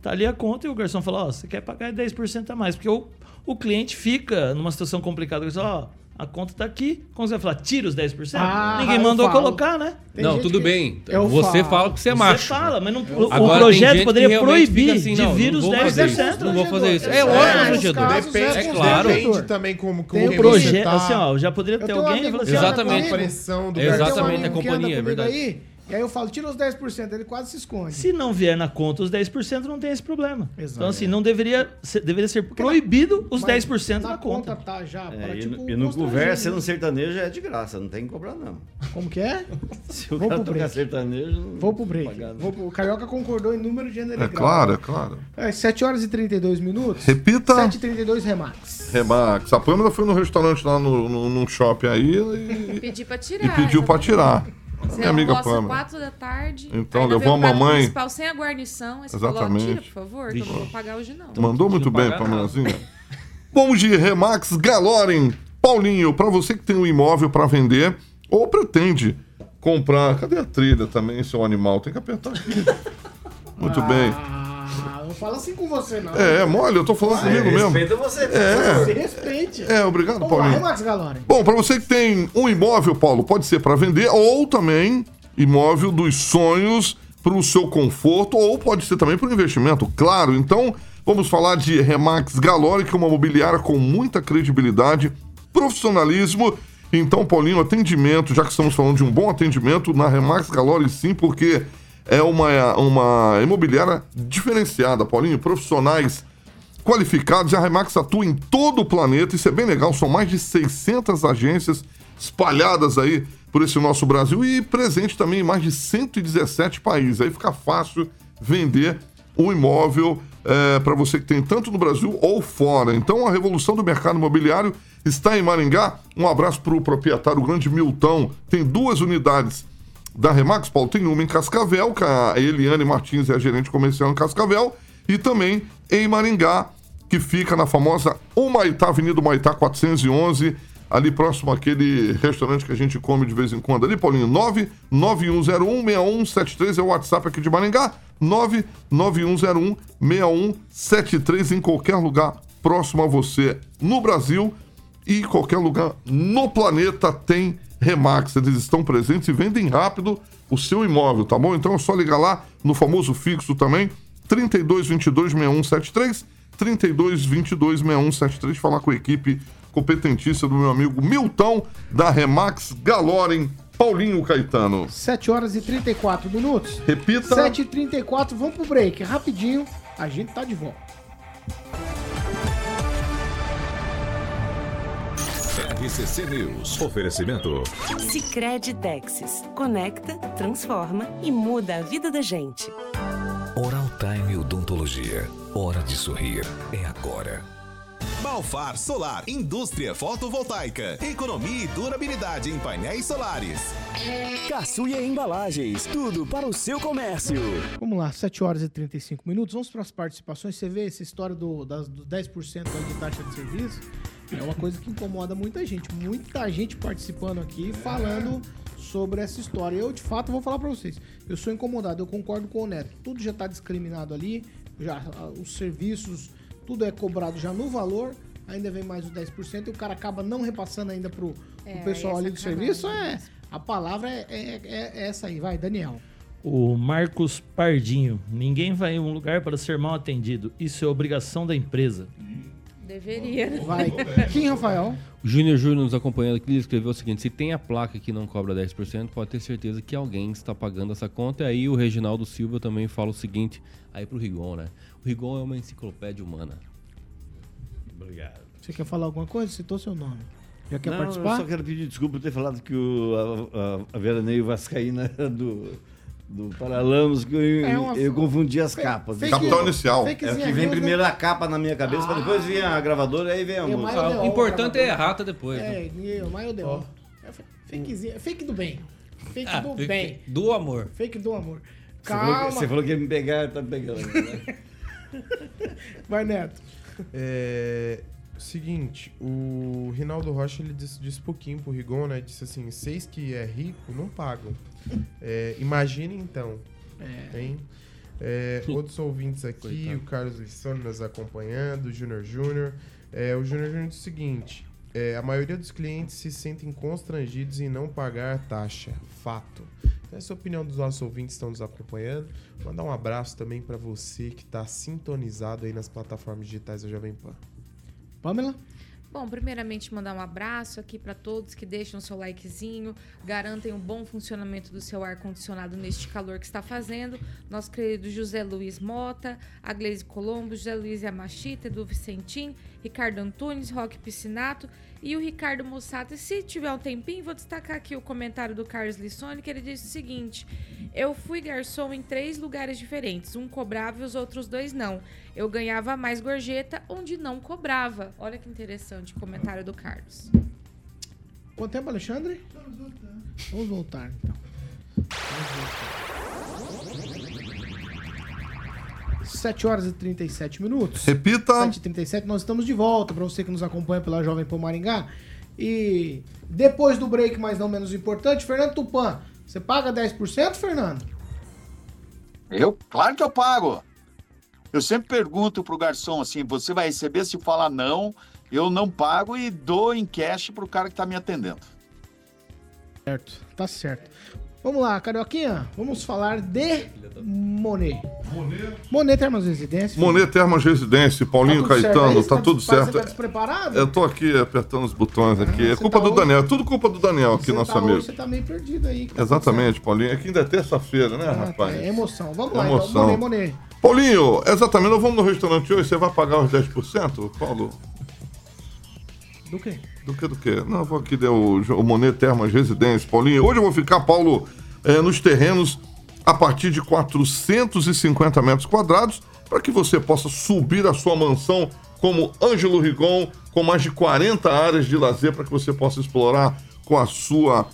Speaker 3: Tá ali a conta e o garçom fala, ó, oh, você quer pagar 10% a mais. Porque o, o cliente fica numa situação complicada. Ele fala, ó, oh, a conta tá aqui. Como você vai falar? Tira os 10%? Ah, Ninguém mandou colocar, né?
Speaker 4: Tem não, tudo que... bem. Eu você falo. fala que você é macho.
Speaker 3: Você fala, mas não, o, o projeto poderia proibir assim, de vir os 10%.
Speaker 4: Não vou fazer isso. É lógico,
Speaker 5: é, Depende, é claro. Depende também como, como
Speaker 3: Tem projeto, tá. assim, ó, já poderia ter alguém
Speaker 4: assim, Exatamente.
Speaker 5: A pressão do
Speaker 4: Exatamente, a companhia, é verdade. Aí,
Speaker 1: E aí eu falo, tira os 10%, ele quase se esconde.
Speaker 3: Se não vier na conta os 10%, não tem esse problema.
Speaker 1: Exato.
Speaker 3: Então, assim, não deveria ser, deveria ser proibido os
Speaker 1: Mas
Speaker 3: 10% na,
Speaker 1: na
Speaker 3: conta.
Speaker 1: tá já.
Speaker 7: É,
Speaker 1: para,
Speaker 7: e,
Speaker 1: tipo,
Speaker 7: no- e no
Speaker 1: né?
Speaker 7: sendo sertanejo é de graça, não tem que cobrar, não.
Speaker 1: Como que é? [laughs]
Speaker 7: Se o
Speaker 1: Vou
Speaker 7: cara
Speaker 1: pro
Speaker 7: tocar
Speaker 1: break.
Speaker 7: sertanejo. não
Speaker 1: Vou pro break. Vou pro... O Carioca concordou em número, gênero e
Speaker 2: É
Speaker 1: grau.
Speaker 2: claro, é claro.
Speaker 1: É, 7 horas e 32 minutos.
Speaker 2: Repita.
Speaker 1: 7 e 32 Remax.
Speaker 2: Remax. A Pâmela foi no restaurante lá no, no, num shopping aí e,
Speaker 6: Pedi pra
Speaker 2: e
Speaker 6: tirar.
Speaker 2: pediu pra tirar.
Speaker 6: Você
Speaker 2: Minha amiga
Speaker 6: almoça
Speaker 2: Pâmela.
Speaker 6: 4 da tarde.
Speaker 2: Então, levou a mamãe.
Speaker 6: principal sem a guarnição. Falou,
Speaker 2: Exatamente.
Speaker 6: tira, por favor, que eu não vou pagar hoje não.
Speaker 2: Mandou muito bem, Pamelazinha. Vamos de Remax Galoren. Paulinho, pra você que tem um imóvel pra vender ou pretende comprar. Cadê a trilha também, seu animal? Tem que apertar aqui. Muito bem.
Speaker 1: Ah, não fala assim com você, não.
Speaker 2: É, é mole, eu tô falando comigo mesmo.
Speaker 7: Respeita você.
Speaker 1: Se respeite.
Speaker 2: É, obrigado,
Speaker 1: Vamos lá,
Speaker 2: Paulinho.
Speaker 1: Remax Galore.
Speaker 2: Bom, para você que tem um imóvel, Paulo, pode ser para vender ou também imóvel dos sonhos para o seu conforto ou pode ser também para o investimento, claro. Então, vamos falar de Remax Galore, que é uma mobiliária com muita credibilidade, profissionalismo. Então, Paulinho, atendimento, já que estamos falando de um bom atendimento na Remax Galore, sim, porque é uma, uma imobiliária diferenciada, Paulinho, profissionais qualificados a Remax atua em todo o planeta. Isso é bem legal. São mais de 600 agências espalhadas aí por esse nosso Brasil e presente também em mais de 117 países. Aí fica fácil vender um imóvel para você que tem tanto no Brasil ou fora. Então a revolução do mercado imobiliário está em Maringá. Um abraço para o proprietário grande Milton. Tem duas unidades da Remax, Paulo, tem uma em Cascavel, que a Eliane Martins é a gerente comercial em Cascavel, e também em Maringá, que fica na famosa Humaitá, Avenida Humaitá 411, ali próximo àquele restaurante que a gente come de vez em quando ali, Paulinho, 991016173 é o WhatsApp aqui de Maringá, 991016173 em qualquer lugar próximo a você no Brasil e qualquer lugar no planeta tem Remax. Eles estão presentes e vendem rápido o seu imóvel, tá bom? Então é só ligar lá no famoso fixo também, 32226173, 32226173, falar com a equipe competentícia do meu amigo Milton da Remax Galoren, Paulinho Caetano.
Speaker 1: 7 horas e 34 minutos.
Speaker 2: Repita.
Speaker 1: 7 e 34 vamos pro break. Rapidinho, a gente tá de volta.
Speaker 10: RCC News. Oferecimento.
Speaker 11: Sicredi Texas. Conecta, transforma e muda a vida da gente.
Speaker 10: Oral Time Odontologia. Hora de sorrir. É agora.
Speaker 12: Balfar Solar, indústria fotovoltaica, economia e durabilidade em painéis solares.
Speaker 13: Caçuia Embalagens, tudo para o seu comércio.
Speaker 1: Vamos lá, 7 horas e 35 minutos. Vamos para as participações. Você vê essa história do, das, do 10% aí de taxa de serviço? É uma coisa que incomoda muita gente. Muita gente participando aqui, falando sobre essa história. Eu, de fato, vou falar para vocês. Eu sou incomodado, eu concordo com o Neto. Tudo já está discriminado ali, já os serviços, tudo é cobrado já no valor. Ainda vem mais os 10% e o cara acaba não repassando ainda pro,
Speaker 6: É,
Speaker 1: pro pessoal
Speaker 6: aí é
Speaker 1: ali do serviço. É, a palavra é, é- é- é essa aí. Vai, Daniel.
Speaker 3: O Marcos Pardinho. Ninguém vai em um lugar para ser mal atendido. Isso é obrigação da empresa.
Speaker 6: Deveria, né?
Speaker 1: Vai. Quem, Rafael?
Speaker 4: O Júnior Júnior nos acompanhando aqui, ele escreveu o seguinte: se tem a placa que não cobra 10%, pode ter certeza que alguém está pagando essa conta. E aí o Reginaldo Silva também fala o seguinte, aí pro Rigon, né? O Rigon é uma enciclopédia humana. Obrigado.
Speaker 1: Você quer falar alguma coisa? Citou seu nome. Já quer
Speaker 7: Não,
Speaker 1: participar?
Speaker 7: Eu só quero pedir desculpa por ter falado que o, a, a, a veraneio vascaína era do, do Paralamas, que eu,
Speaker 1: É uma-
Speaker 7: eu confundi as capas.
Speaker 1: fake-
Speaker 2: Capital inicial.
Speaker 7: É que vem primeiro
Speaker 1: né?
Speaker 7: a capa na minha cabeça, pra depois vir a gravadora, aí vem a
Speaker 1: É
Speaker 7: música.
Speaker 4: Ah,
Speaker 1: odeon,
Speaker 4: o importante é errata depois. né?
Speaker 1: É, eu deu. É fa- fakezinha, fake do bem. Fake
Speaker 4: Ah,
Speaker 1: do
Speaker 4: fake-
Speaker 1: bem.
Speaker 4: Do amor.
Speaker 1: Fake do amor.
Speaker 7: Você falou, que,
Speaker 1: Calma.
Speaker 7: você falou que ia me pegar, tá me pegando. Né? [laughs]
Speaker 1: Vai, Neto.
Speaker 5: É, seguinte, o Rinaldo Rocha ele disse, disse pouquinho pro Rigon, né? Disse assim: vocês que é rico não pagam. É, imagine então. Hein? É, outros ouvintes aqui, o Carlos Lissone nos acompanhando, o Júnior Júnior. É, o Júnior Júnior diz o seguinte: é, a maioria dos clientes se sentem constrangidos em não pagar a taxa. Fato. Então, essa é a opinião dos nossos ouvintes que estão nos acompanhando. Mandar um abraço também para você que está sintonizado aí nas plataformas digitais da Jovem Pan.
Speaker 1: Pamela?
Speaker 6: Bom, primeiramente mandar um abraço aqui para todos que deixam o seu likezinho, garantem um bom funcionamento do seu ar-condicionado neste calor que está fazendo. Nosso querido José Luiz Mota, a Gleise Colombo, José Luiz Yamachita, Edu Vicentim, Ricardo Antunes, Roque Piscinato e o Ricardo Mussato. E se tiver um tempinho, vou destacar aqui o comentário do Carlos Lissone, que ele disse o seguinte: Eu fui garçom em três lugares diferentes. Um cobrava e os outros dois não. Eu ganhava mais gorjeta onde não cobrava. Olha que interessante o comentário do Carlos.
Speaker 1: Quanto tempo, Alexandre? Vamos voltar. Vamos voltar, então. Vamos voltar. 7 horas e 37 minutos.
Speaker 2: Repita.
Speaker 1: 7 e 37 nós estamos de volta para você que nos acompanha pela Jovem Pan Maringá. E depois do break, mas não menos importante, Fernando Tupan, você paga 10%, Fernando?
Speaker 8: Eu? Claro que eu pago. Eu sempre pergunto pro garçom assim, você vai receber? Se falar não, eu não pago e dou em cash pro cara que tá me atendendo.
Speaker 1: Certo, tá certo. Vamos lá, Carioquinha, vamos falar de Monet.
Speaker 2: Monet?
Speaker 1: Monet Termas Residência.
Speaker 2: Monet Termas Residência, Paulinho
Speaker 1: Tá certo
Speaker 2: Caetano,
Speaker 1: aí?
Speaker 2: tá,
Speaker 1: Tá
Speaker 2: tudo
Speaker 1: des- você
Speaker 2: certo.
Speaker 1: tá despreparado?
Speaker 2: Eu tô aqui apertando os botões aqui. é
Speaker 1: você
Speaker 2: culpa
Speaker 1: tá
Speaker 2: do
Speaker 1: hoje-
Speaker 2: Daniel, é tudo culpa do Daniel aqui,
Speaker 1: Você
Speaker 2: nosso
Speaker 1: tá
Speaker 2: amigo.
Speaker 1: hoje, você tá meio perdido aí. tá
Speaker 2: Exatamente, Paulinho. Aqui ainda é terça-feira, né, rapaz?
Speaker 1: É emoção. Vamos lá,
Speaker 2: Emoção.
Speaker 1: então. Monet, Monet.
Speaker 2: Paulinho, exatamente, nós vamos no restaurante hoje, você vai pagar os 10%, Paulo?
Speaker 1: Do quê?
Speaker 2: Do que, do que? Não, eu vou aqui o, o Monet Termas Residência, Paulinho. Hoje eu vou ficar, Paulo, eh, nos terrenos a partir de 450 metros quadrados, para que você possa subir a sua mansão como Ângelo Rigon, com mais de 40 áreas de lazer, para que você possa explorar com a sua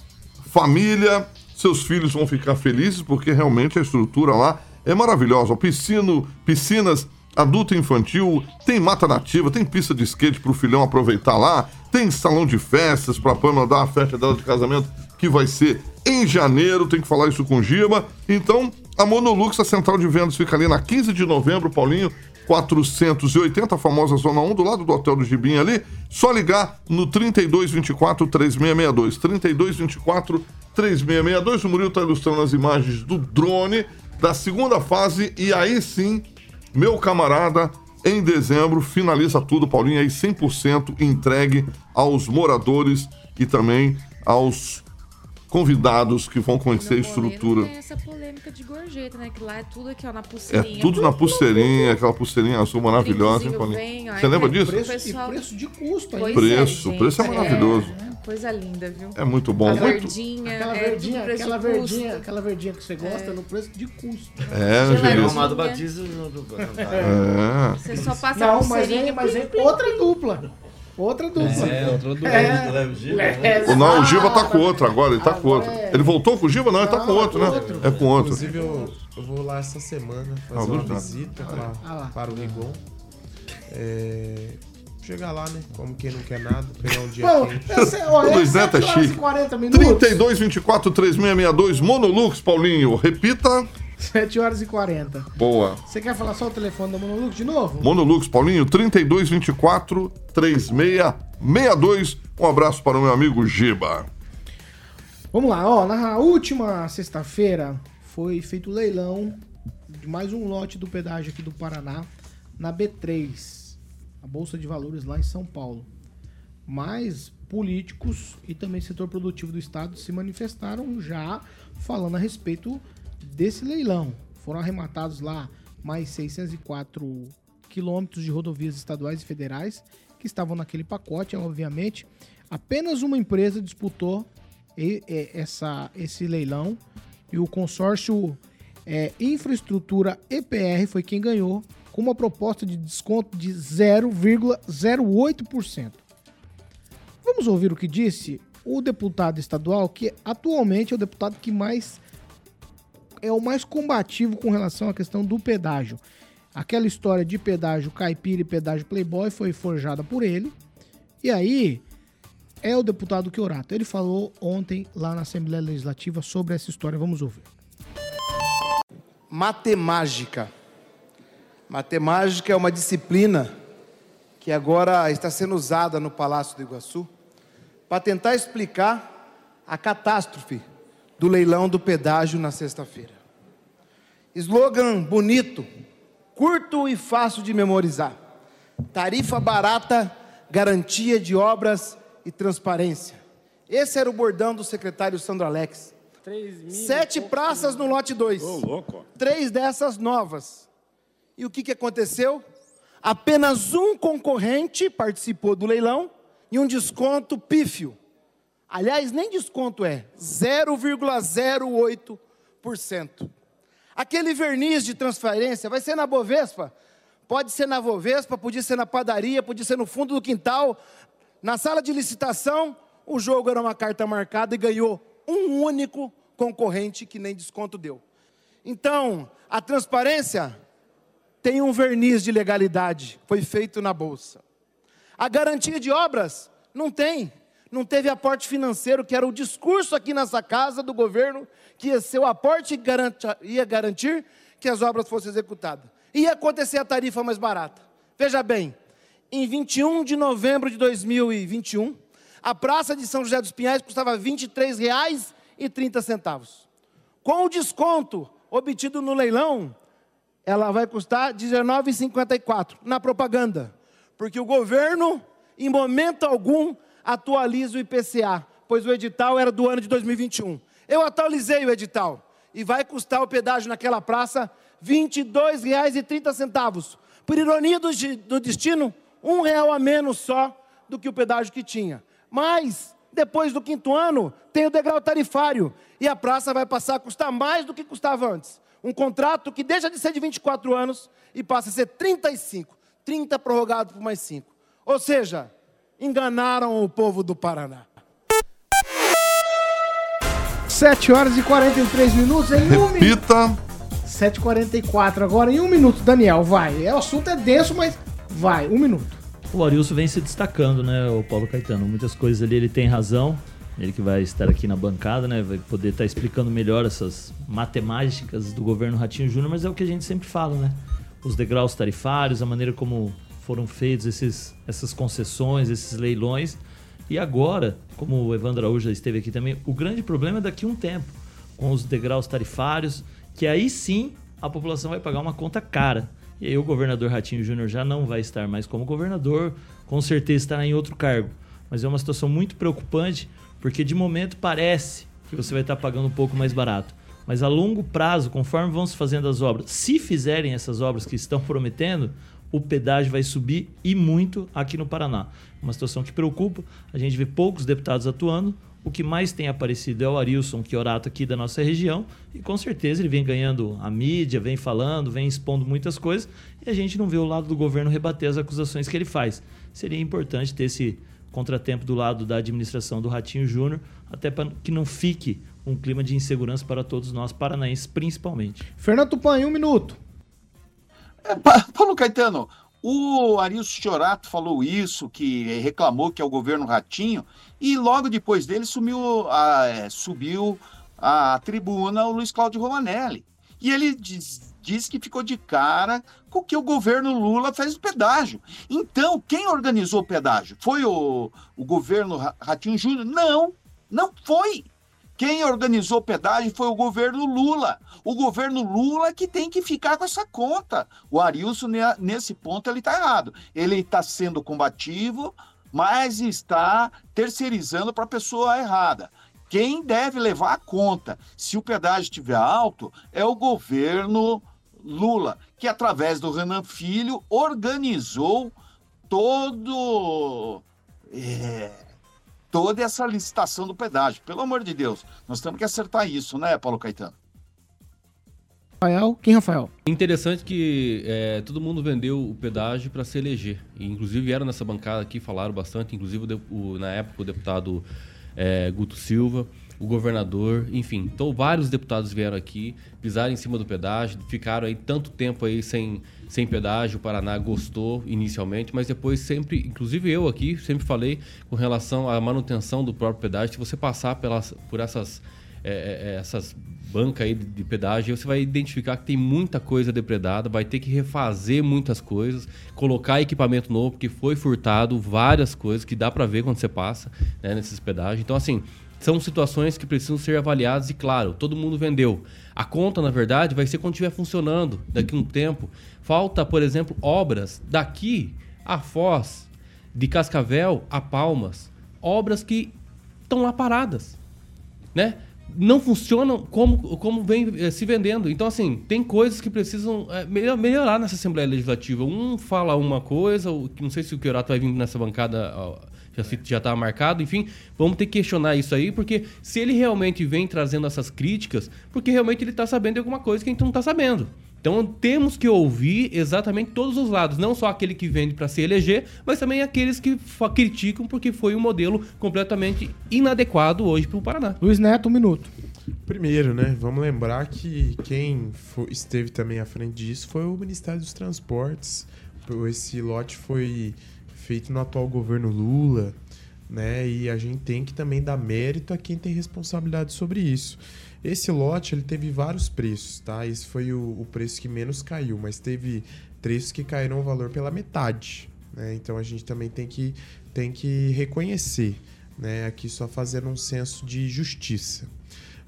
Speaker 2: família. Seus filhos vão ficar felizes, porque realmente a estrutura lá é maravilhosa. O piscino, piscinas adulto e infantil, tem mata nativa, tem pista de skate para o filhão aproveitar lá, tem salão de festas para a Pamela dar a festa dela de casamento, que vai ser em janeiro, tem que falar isso com o Giba. Então, a Monolux, a central de vendas, fica ali na 15 de novembro, Paulinho, 480, a famosa Zona 1, do lado do Hotel do Gibim ali. Só ligar no 3224-3662. 3224-3662. O Murilo está ilustrando as imagens do drone da segunda fase. E aí sim, meu camarada, em dezembro, finaliza tudo, Paulinho, aí 100% entregue aos moradores e também aos convidados que vão conhecer a estrutura.
Speaker 6: Tem essa polêmica de gorjeta, né? Que lá é tudo aqui, ó, na
Speaker 2: É
Speaker 6: pulseirinha.
Speaker 2: tudo na pulseirinha, aquela pulseirinha azul maravilhosa, hein, Paulinho?
Speaker 6: vem, ó,
Speaker 2: Você
Speaker 6: é
Speaker 2: lembra disso?
Speaker 1: Preço,
Speaker 6: Pessoal-
Speaker 1: E preço de custo aí.
Speaker 6: Pois
Speaker 2: Preço,
Speaker 6: gente,
Speaker 2: preço é maravilhoso.
Speaker 6: Coisa linda, viu?
Speaker 2: É muito bom,
Speaker 6: A
Speaker 2: muito.
Speaker 6: verdinha,
Speaker 1: Aquela
Speaker 6: é
Speaker 1: verdinha,
Speaker 6: preço
Speaker 1: aquela verdinha, aquela verdinha que você gosta no preço de custo.
Speaker 2: É,
Speaker 7: junto com
Speaker 2: É.
Speaker 6: Você só passa a
Speaker 1: Não, mas
Speaker 6: pulseirinha.
Speaker 1: é, mas é outra dupla. Outra dupla.
Speaker 4: É, outra dupla.
Speaker 1: É.
Speaker 2: O, não, o Giba tá com outra agora, ele tá com outra.
Speaker 1: é.
Speaker 2: Ele voltou com o Giba? Não, ele tá
Speaker 1: Não,
Speaker 2: com outro,
Speaker 1: é
Speaker 2: né?
Speaker 1: outro.
Speaker 2: É com outro.
Speaker 5: Inclusive, eu, eu vou lá essa semana fazer
Speaker 2: Ah,
Speaker 5: uma visita pra-
Speaker 1: Ah lá.
Speaker 5: para o Rigon. É, chegar lá, né? Como quem não quer nada, pegar um dia
Speaker 1: Bom,
Speaker 5: quente.
Speaker 1: esse, ó,
Speaker 2: O
Speaker 1: é
Speaker 2: Luiz
Speaker 1: 7
Speaker 2: Neto é
Speaker 1: horas e
Speaker 2: chique.
Speaker 1: 40 minutos.
Speaker 2: 32, 24, 3662, Monolux, Paulinho. Repita.
Speaker 1: 7 horas e 40.
Speaker 2: Boa.
Speaker 1: Você quer falar só o telefone da Monolux de novo?
Speaker 2: Monolux, Paulinho, 32, 24, 3662. Um abraço para o meu amigo Giba.
Speaker 1: Vamos lá, ó. Na última sexta-feira foi feito o leilão de mais um lote do pedágio aqui do Paraná na B3, a Bolsa de Valores lá em São Paulo. Mas políticos e também setor produtivo do estado se manifestaram já falando a respeito desse leilão. Foram arrematados lá mais 604 quilômetros de rodovias estaduais e federais que estavam naquele pacote, obviamente. Apenas uma empresa disputou essa, esse leilão e o consórcio é, Infraestrutura EPR foi quem ganhou com uma proposta de desconto de 0,08%. Vamos ouvir o que disse o deputado estadual, que atualmente é o deputado que mais é o mais combativo com relação à questão do pedágio. Aquela história de pedágio caipira e pedágio playboy foi forjada por ele. E aí, é o deputado Chiorato. Ele falou ontem lá na Assembleia Legislativa sobre essa história. Vamos ouvir.
Speaker 14: Matemática. Matemática é uma disciplina que agora está sendo usada no Palácio do Iguaçu para tentar explicar a catástrofe do leilão do pedágio na sexta-feira. Slogan bonito, curto e fácil de memorizar. Tarifa barata garantia de obras e transparência. Esse era o bordão do secretário Sandro Alex. Sete praças no lote 2. Três dessas novas. E o que, que aconteceu? Apenas um concorrente participou do leilão e um desconto pífio. Aliás, nem desconto é, 0,08%. Aquele verniz de transferência vai ser na Bovespa? Pode ser na Bovespa, podia ser na padaria, podia ser no fundo do quintal. Na sala de licitação, o jogo era uma carta marcada e ganhou um único concorrente que nem desconto deu. Então, a transparência tem um verniz de legalidade, foi feito na bolsa. A garantia de obras não tem, não teve aporte financeiro, que era o discurso aqui nessa casa do governo, que o aporte ia garantir que as obras fossem executadas. Ia acontecer a tarifa mais barata. Veja bem, em 21 de novembro de 2021, a praça de São José dos Pinhais custava R$ 23,30. Com o desconto obtido no leilão, ela vai custar R$ 19,54 na propaganda, porque o governo, em momento algum, atualiza o IPCA, pois o edital era do ano de 2021. Eu atualizei o edital e vai custar o pedágio naquela praça R$ 22,30. Por ironia do, do destino, um real a menos só do que o pedágio que tinha. Mas, depois do quinto ano, tem o degrau tarifário e a praça vai passar a custar mais do que custava antes. Um contrato que deixa de ser de 24 anos e passa a ser 35. 30 prorrogado por mais 5. Ou seja, enganaram o povo do Paraná.
Speaker 1: 7 horas e 43 minutos em um
Speaker 2: Repita.
Speaker 1: minuto. 7h44 agora em um minuto, Daniel, vai. É, o assunto é denso, mas vai, um minuto.
Speaker 3: O Arilson vem se destacando, né, o Paulo Caetano? Muitas coisas ali ele tem razão. Ele que vai estar aqui na bancada, né? Vai poder estar explicando melhor essas matemáticas do governo Ratinho Júnior, mas é o que a gente sempre fala, né? Os degraus tarifários, a maneira como foram feitos esses, essas concessões, esses leilões. E agora, como o Evandro Araújo já esteve aqui também, o grande problema é daqui a um tempo, com os degraus tarifários, que aí sim a população vai pagar uma conta cara. E aí o governador Ratinho Júnior já não vai estar mais como governador, com certeza estará em outro cargo. Mas é uma situação muito preocupante, porque de momento parece que você vai estar pagando um pouco mais barato. Mas a longo prazo, conforme vão se fazendo as obras, se fizerem essas obras que estão prometendo, o pedágio vai subir e muito aqui no Paraná. Uma situação que preocupa, a gente vê poucos deputados atuando, o que mais tem aparecido é o Arilson Chiorato aqui da nossa região, e com certeza ele vem ganhando a mídia, vem falando, vem expondo muitas coisas, e a gente não vê o lado do governo rebater as acusações que ele faz. Seria importante ter esse contratempo do lado da administração do Ratinho Júnior, até para que não fique um clima de insegurança para todos nós paranaenses, principalmente.
Speaker 1: Fernando Tupan, um minuto.
Speaker 8: É, Paulo Caetano, o Arilson Chorato falou isso, que reclamou que é o governo Ratinho, e logo depois dele sumiu a, é, subiu a tribuna o Luiz Cláudio Romanelli. E ele diz, diz que ficou de cara com o que o governo Lula fez o pedágio. Então, quem organizou o pedágio? Foi o, o governo Ratinho Júnior? Não, não foi. Quem organizou o pedágio foi o governo Lula. O governo Lula que tem que ficar com essa conta. O Arilson, nesse ponto, ele está errado. Ele está sendo combativo, mas está terceirizando para a pessoa errada. Quem deve levar a conta, se o pedágio estiver alto, é o governo Lula, que através do Renan Filho organizou todo. É toda essa licitação do pedágio. Pelo amor de Deus, nós temos que acertar isso, né, Paulo Caetano?
Speaker 1: Rafael, quem Rafael?
Speaker 4: Interessante que é, todo mundo vendeu o pedágio para se eleger. E, inclusive vieram nessa bancada aqui, falaram bastante, inclusive o, na época o deputado é, Guto Silva o governador, enfim. Então vários deputados vieram aqui, pisaram em cima do pedágio, ficaram aí tanto tempo aí sem, sem pedágio, o Paraná gostou inicialmente, mas depois sempre, inclusive eu aqui, sempre falei com relação à manutenção do próprio pedágio, se você passar pelas, por essas, é, é, é essas bancas aí de pedágio, você vai identificar que tem muita coisa depredada, vai ter que refazer muitas coisas, colocar equipamento novo, porque foi furtado várias coisas que dá para ver quando você passa né, nesses pedágios. Então, assim, são situações que precisam ser avaliadas e, claro, todo mundo vendeu. A conta, na verdade, vai ser quando estiver funcionando daqui a um tempo. Falta, por exemplo, obras daqui a Foz, de Cascavel a Palmas, obras que estão lá paradas, né? Não funcionam como, como vem eh, se vendendo. Então, assim, tem coisas que precisam eh, melhorar nessa Assembleia Legislativa. Um fala uma coisa, não sei se o Queorato vai vir nessa bancada já está marcado, enfim, vamos ter que questionar isso aí, porque se ele realmente vem trazendo essas críticas, porque realmente ele está sabendo de alguma coisa que a gente não está sabendo. Então temos que ouvir exatamente todos os lados, não só aquele que vende para se eleger, mas também aqueles que criticam porque foi um modelo completamente inadequado hoje para o Paraná.
Speaker 1: Luiz Neto, um minuto.
Speaker 5: Primeiro, né, vamos lembrar que quem foi, esteve também à frente disso foi o Ministério dos Transportes. Esse lote foi feito no atual governo Lula, né? E a gente tem que também dar mérito a quem tem responsabilidade sobre isso. Esse lote ele teve vários preços, tá? Esse foi o, o preço que menos caiu, mas teve preços que caíram o valor pela metade. Né? Então a gente também tem que, tem que reconhecer, né? Aqui só fazendo um senso de justiça.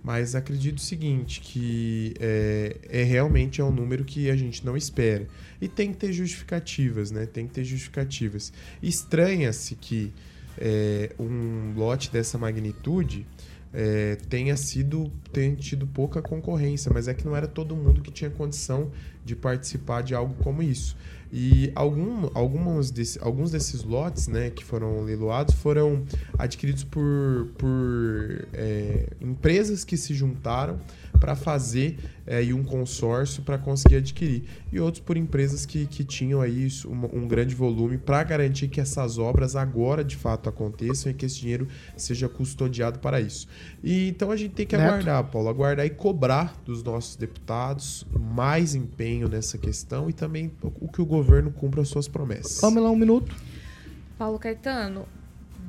Speaker 5: Mas acredito o seguinte, que é, é, realmente é um número que a gente não espera. E tem que ter justificativas, né? Tem que ter justificativas. Estranha-se que é, um lote dessa magnitude é, tenha sido tenha tido pouca concorrência, mas é que não era todo mundo que tinha condição de participar de algo como isso. E algum, alguns, desse, alguns desses lotes né, que foram leiloados foram adquiridos por, por é, empresas que se juntaram para fazer é, um consórcio para conseguir adquirir. E outros por empresas que, que tinham aí um, um grande volume para garantir que essas obras agora de fato aconteçam e que esse dinheiro seja custodiado para isso. E então a gente tem que Neto. aguardar, Paulo, aguardar e cobrar dos nossos deputados mais empenho nessa questão e também o que o governo cumpra as suas promessas.
Speaker 1: Vamos lá, um minuto.
Speaker 6: Paulo Caetano,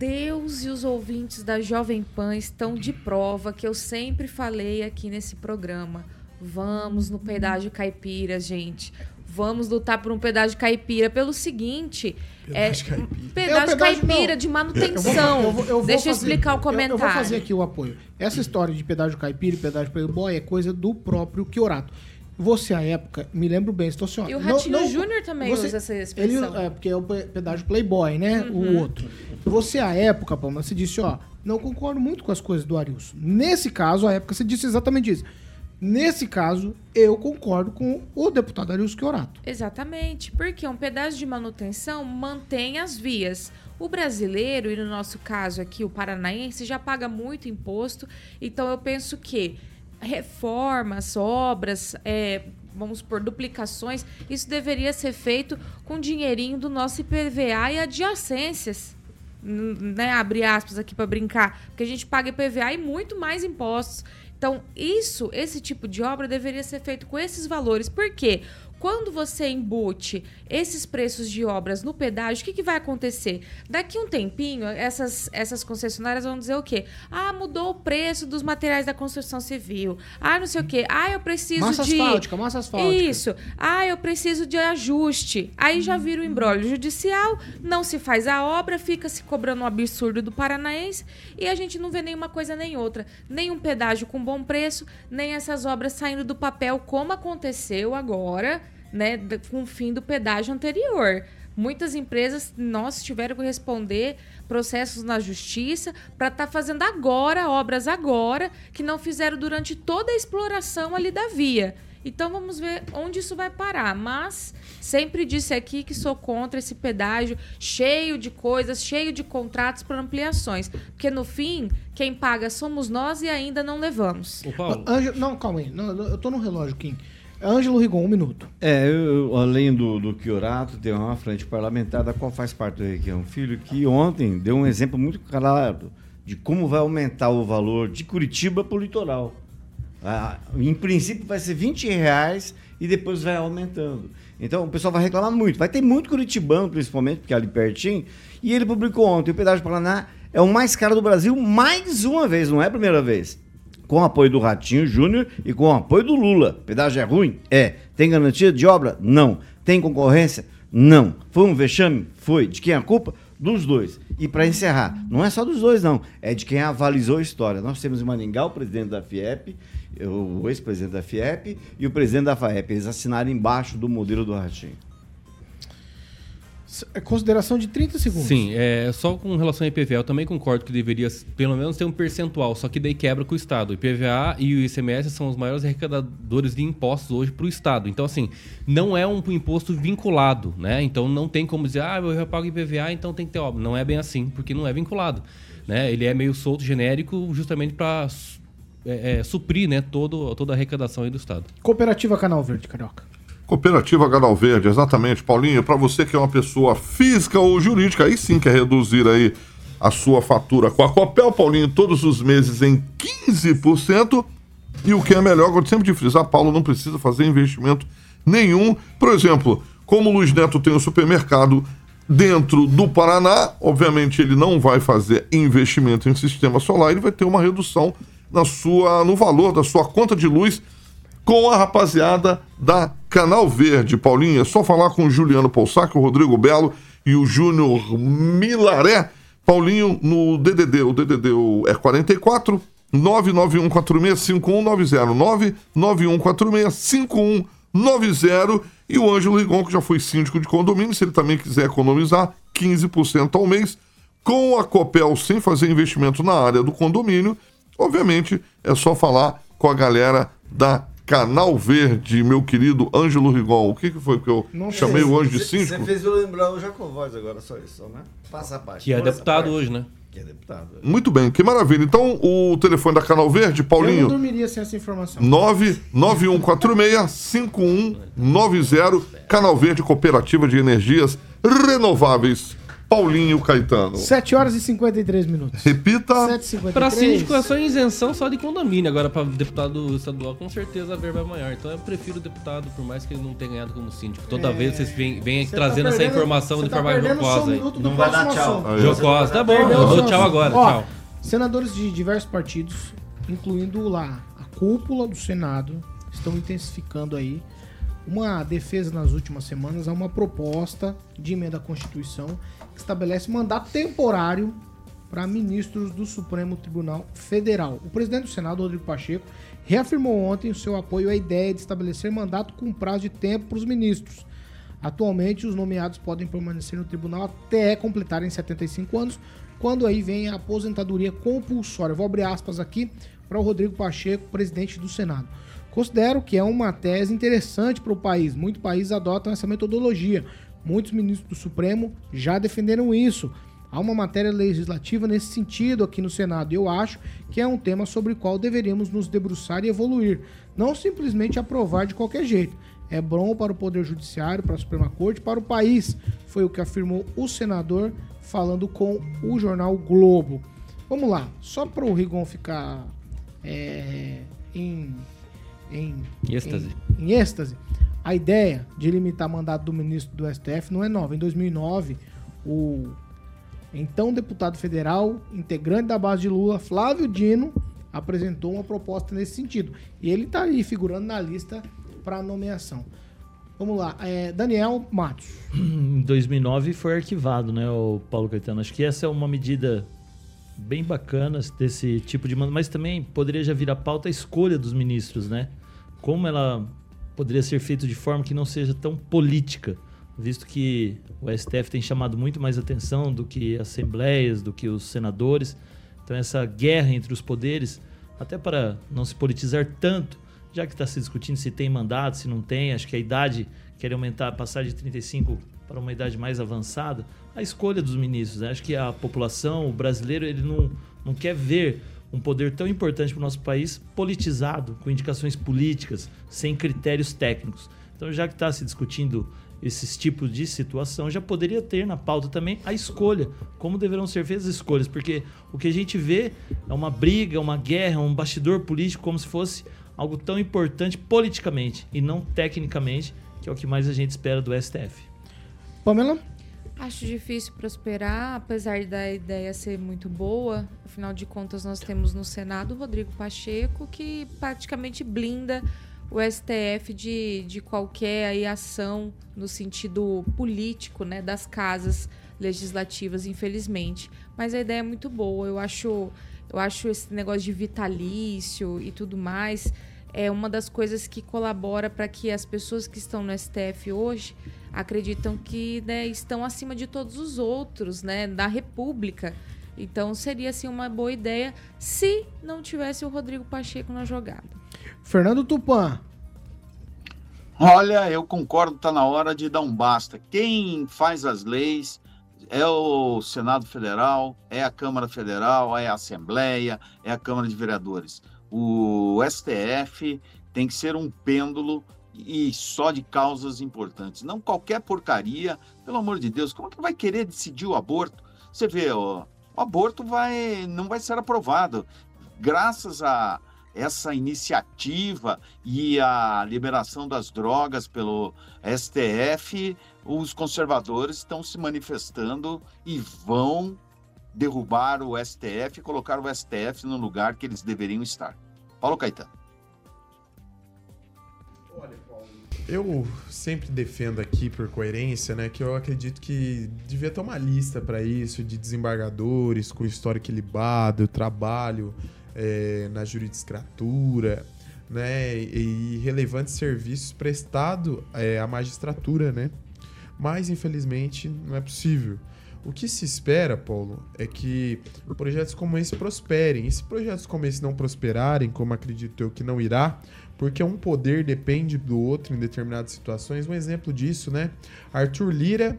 Speaker 6: Deus e os ouvintes da Jovem Pan estão de prova que eu sempre falei aqui nesse programa. Vamos no pedágio caipira, gente. Vamos lutar por um pedágio caipira pelo seguinte, pedágio é caipira, pedágio, pedágio caipira de manutenção. Eu vou, eu vou, Deixa eu explicar o comentário. Eu,
Speaker 1: vou fazer aqui o apoio. Essa história de pedágio caipira e pedágio playboy é coisa do próprio Kiorato. Você, à época, me lembro bem, estou assim,
Speaker 6: E o Ratinho Júnior também você, usa essa expressão.
Speaker 1: Ele, é, porque é o pedágio Playboy, né? Uhum. O outro. Você, à época, Palma, você disse, ó, não concordo muito com as coisas do Arilson. Nesse caso, à época, você disse exatamente isso. Nesse caso, eu concordo com o deputado Arilson Chiorato.
Speaker 6: Exatamente, porque um pedaço de manutenção mantém as vias. O brasileiro, e no nosso caso aqui, o paranaense, já paga muito imposto, então eu penso que reformas, obras, é, vamos por duplicações, isso deveria ser feito com dinheirinho do nosso IPVA e adjacências. Né, abre aspas aqui para brincar, porque a gente paga IPVA e muito mais impostos. Então, isso, esse tipo de obra deveria ser feito com esses valores. Por quê? Quando você embute esses preços de obras no pedágio, o que, que vai acontecer? Daqui um tempinho, essas, essas concessionárias vão dizer o quê? Ah, mudou o preço dos materiais da construção civil. Ah, não sei o quê. Ah, eu preciso
Speaker 1: massa
Speaker 6: de...
Speaker 1: Massa asfáltica, massa asfáltica.
Speaker 6: Isso. Ah, eu preciso de ajuste. Aí já vira o embrólio judicial, não se faz a obra, fica se cobrando um absurdo do paranaense e a gente não vê nenhuma coisa nem outra. Nem um pedágio com bom preço, nem essas obras saindo do papel como aconteceu agora né, com o fim do pedágio anterior. Muitas empresas, nós tiveram que responder processos na justiça para estar tá fazendo agora, obras agora, que não fizeram durante toda a exploração ali da via. Então vamos ver onde isso vai parar. Mas sempre disse aqui que sou contra esse pedágio cheio de coisas, cheio de contratos para ampliações. Porque no fim, quem paga somos nós e ainda não levamos.
Speaker 1: O Paulo. Anjo, não, calma aí. Não, eu tô no relógio, Kim. Ângelo Rigon, um minuto.
Speaker 7: É, eu, além do, do Chiorato, tem uma frente parlamentar da qual faz parte do Requião Filho, que ontem deu um exemplo muito claro de como vai aumentar o valor de Curitiba para o litoral. Ah, em princípio vai ser 20 reais e depois vai aumentando. Então o pessoal vai reclamar muito. Vai ter muito curitibano, principalmente, porque é ali pertinho. E ele publicou ontem, o pedágio Paraná é o mais caro do Brasil mais uma vez, não é a primeira vez com apoio do Ratinho Júnior e com apoio do Lula. Pedágio é ruim? É. Tem garantia de obra? Não. Tem concorrência? Não. Foi um vexame? Foi. De quem é a culpa? Dos dois. E para encerrar, não é só dos dois, não. É de quem avalizou a história. Nós temos em Maningá o presidente da FIEP, o ex-presidente da FIEP e o presidente da FAEP. Eles assinaram embaixo do modelo do Ratinho.
Speaker 1: É consideração de 30 segundos.
Speaker 4: Sim, é, só com relação ao IPVA, eu também concordo que deveria pelo menos ter um percentual, só que daí quebra com o Estado. O IPVA e o ICMS são os maiores arrecadadores de impostos hoje para o Estado. Então, assim, não é um imposto vinculado, né? Então não tem como dizer, ah, eu já pago IPVA, então tem que ter obra. Não é bem assim, porque não é vinculado. Né? Ele é meio solto, genérico, justamente para é, é, suprir né, todo, toda a arrecadação do Estado.
Speaker 1: Cooperativa Canal Verde, Carioca.
Speaker 2: Cooperativa Canal Verde, exatamente, Paulinho. Para você que é uma pessoa física ou jurídica, aí sim quer reduzir aí a sua fatura com a Copel, Paulinho, todos os meses em 15%. E o que é melhor, eu sempre de frisar, Paulo não precisa fazer investimento nenhum. Por exemplo, como o Luiz Neto tem um supermercado dentro do Paraná, obviamente ele não vai fazer investimento em sistema solar, ele vai ter uma redução na sua, no valor da sua conta de luz com a rapaziada da Canal Verde. Paulinho, é só falar com o Juliano Poussac, o Rodrigo Belo e o Júnior Milaré. Paulinho, no DDD, o DDD é 44 991465190, 991465190 e o Ângelo Rigon, que já foi síndico de condomínio, se ele também quiser economizar 15% ao mês, com a Copel sem fazer investimento na área do condomínio, obviamente é só falar com a galera da Canal Verde, meu querido Ângelo Rigon. O que, que foi que eu Não chamei sei. o anjo de síndico?
Speaker 7: Você fez eu lembrar o Jacovóis agora, só isso, né? Passa a parte.
Speaker 4: Que é deputado hoje, né?
Speaker 7: Que é deputado.
Speaker 2: É. Muito bem, que maravilha. Então, o telefone da Canal Verde, Paulinho. Eu não
Speaker 1: dormiria sem essa informação.
Speaker 2: 99146-5190. Canal Verde Cooperativa de Energias Renováveis. Paulinho Caetano.
Speaker 1: 7 horas e 53 minutos.
Speaker 2: Repita.
Speaker 4: 7h53. Para síndico é só isenção só de condomínio. Agora, para deputado estadual, com certeza a verba é maior. Então eu prefiro o deputado, por mais que ele não tenha ganhado como síndico. Toda é... vez vocês vêm, vêm tá trazendo essa informação de tá forma jocosa aí.
Speaker 7: Não vai dar tchau.
Speaker 4: Jocosa, tá bom. Eu dou tchau agora. Ó, tchau.
Speaker 1: Senadores de diversos partidos, incluindo lá a cúpula do Senado, estão intensificando aí uma defesa nas últimas semanas a uma proposta de emenda à Constituição que estabelece mandato temporário para ministros do Supremo Tribunal Federal. O presidente do Senado, Rodrigo Pacheco, reafirmou ontem o seu apoio à ideia de estabelecer mandato com prazo de tempo para os ministros. Atualmente, os nomeados podem permanecer no tribunal até completarem 75 anos, quando aí vem a aposentadoria compulsória. vou abrir aspas aqui para o Rodrigo Pacheco, presidente do Senado. Considero que é uma tese interessante para o país. Muitos países adotam essa metodologia. Muitos ministros do Supremo já defenderam isso. Há uma matéria legislativa nesse sentido aqui no Senado e eu acho que é um tema sobre o qual deveríamos nos debruçar e evoluir. Não simplesmente aprovar de qualquer jeito. É bom para o Poder Judiciário, para a Suprema Corte, para o país. Foi o que afirmou o senador falando com o jornal Globo. Vamos lá, só para o Rigon ficar é, em em,
Speaker 4: êxtase.
Speaker 1: Em, em êxtase. A ideia de limitar mandato do ministro do STF não é nova. Em 2009, o então deputado federal, integrante da base de Lula, Flávio Dino, apresentou uma proposta nesse sentido. E ele está aí figurando na lista para nomeação. Vamos lá, é, Daniel Matos.
Speaker 3: Em 2009 foi arquivado, né, o Paulo Caetano? Acho que essa é uma medida bem bacana desse tipo de mas também poderia já vir a pauta a escolha dos ministros, né? Como ela poderia ser feita de forma que não seja tão política, visto que o STF tem chamado muito mais atenção do que assembleias, do que os senadores. Então, essa guerra entre os poderes, até para não se politizar tanto, já que está se discutindo se tem mandato, se não tem, acho que a idade quer aumentar, passar de 35 para uma idade mais avançada, a escolha dos ministros. Né? Acho que a população, o brasileiro, ele não, não quer ver um poder tão importante para o nosso país politizado, com indicações políticas, sem critérios técnicos. Então, já que está se discutindo esses tipos de situação, já poderia ter na pauta também a escolha, como deverão ser feitas as escolhas, porque o que a gente vê é uma briga, uma guerra, um bastidor político, como se fosse algo tão importante politicamente e não tecnicamente, que é o que mais a gente espera do STF.
Speaker 1: Pamela?
Speaker 6: Acho difícil prosperar, apesar da ideia ser muito boa. Afinal de contas, nós temos no Senado o Rodrigo Pacheco, que praticamente blinda o STF de, de qualquer aí, ação no sentido político né, das casas legislativas, infelizmente. Mas a ideia é muito boa. Eu acho, eu acho esse negócio de vitalício e tudo mais é uma das coisas que colabora para que as pessoas que estão no STF hoje acreditam que né, estão acima de todos os outros, né, da República. Então seria assim uma boa ideia se não tivesse o Rodrigo Pacheco na jogada.
Speaker 1: Fernando Tupan.
Speaker 8: Olha, eu concordo, está na hora de dar um basta. Quem faz as leis é o Senado Federal, é a Câmara Federal, é a Assembleia, é a Câmara de Vereadores. O STF tem que ser um pêndulo e só de causas importantes. Não qualquer porcaria, pelo amor de Deus, como é que vai querer decidir o aborto? Você vê, ó, o aborto vai, não vai ser aprovado. Graças a essa iniciativa e a liberação das drogas pelo STF, os conservadores estão se manifestando e vão derrubar o STF e colocar o STF no lugar que eles deveriam estar. Paulo Caetano.
Speaker 5: Eu sempre defendo aqui, por coerência, né, que eu acredito que devia ter uma lista para isso, de desembargadores com histórico ilibado, trabalho é, na jurisdicatura, né, e relevantes serviços prestados é, à magistratura, né? Mas, infelizmente, não é possível. O que se espera, Paulo, é que projetos como esse prosperem. E se projetos como esse não prosperarem, como acredito eu que não irá, porque um poder depende do outro em determinadas situações. Um exemplo disso, né? Arthur Lira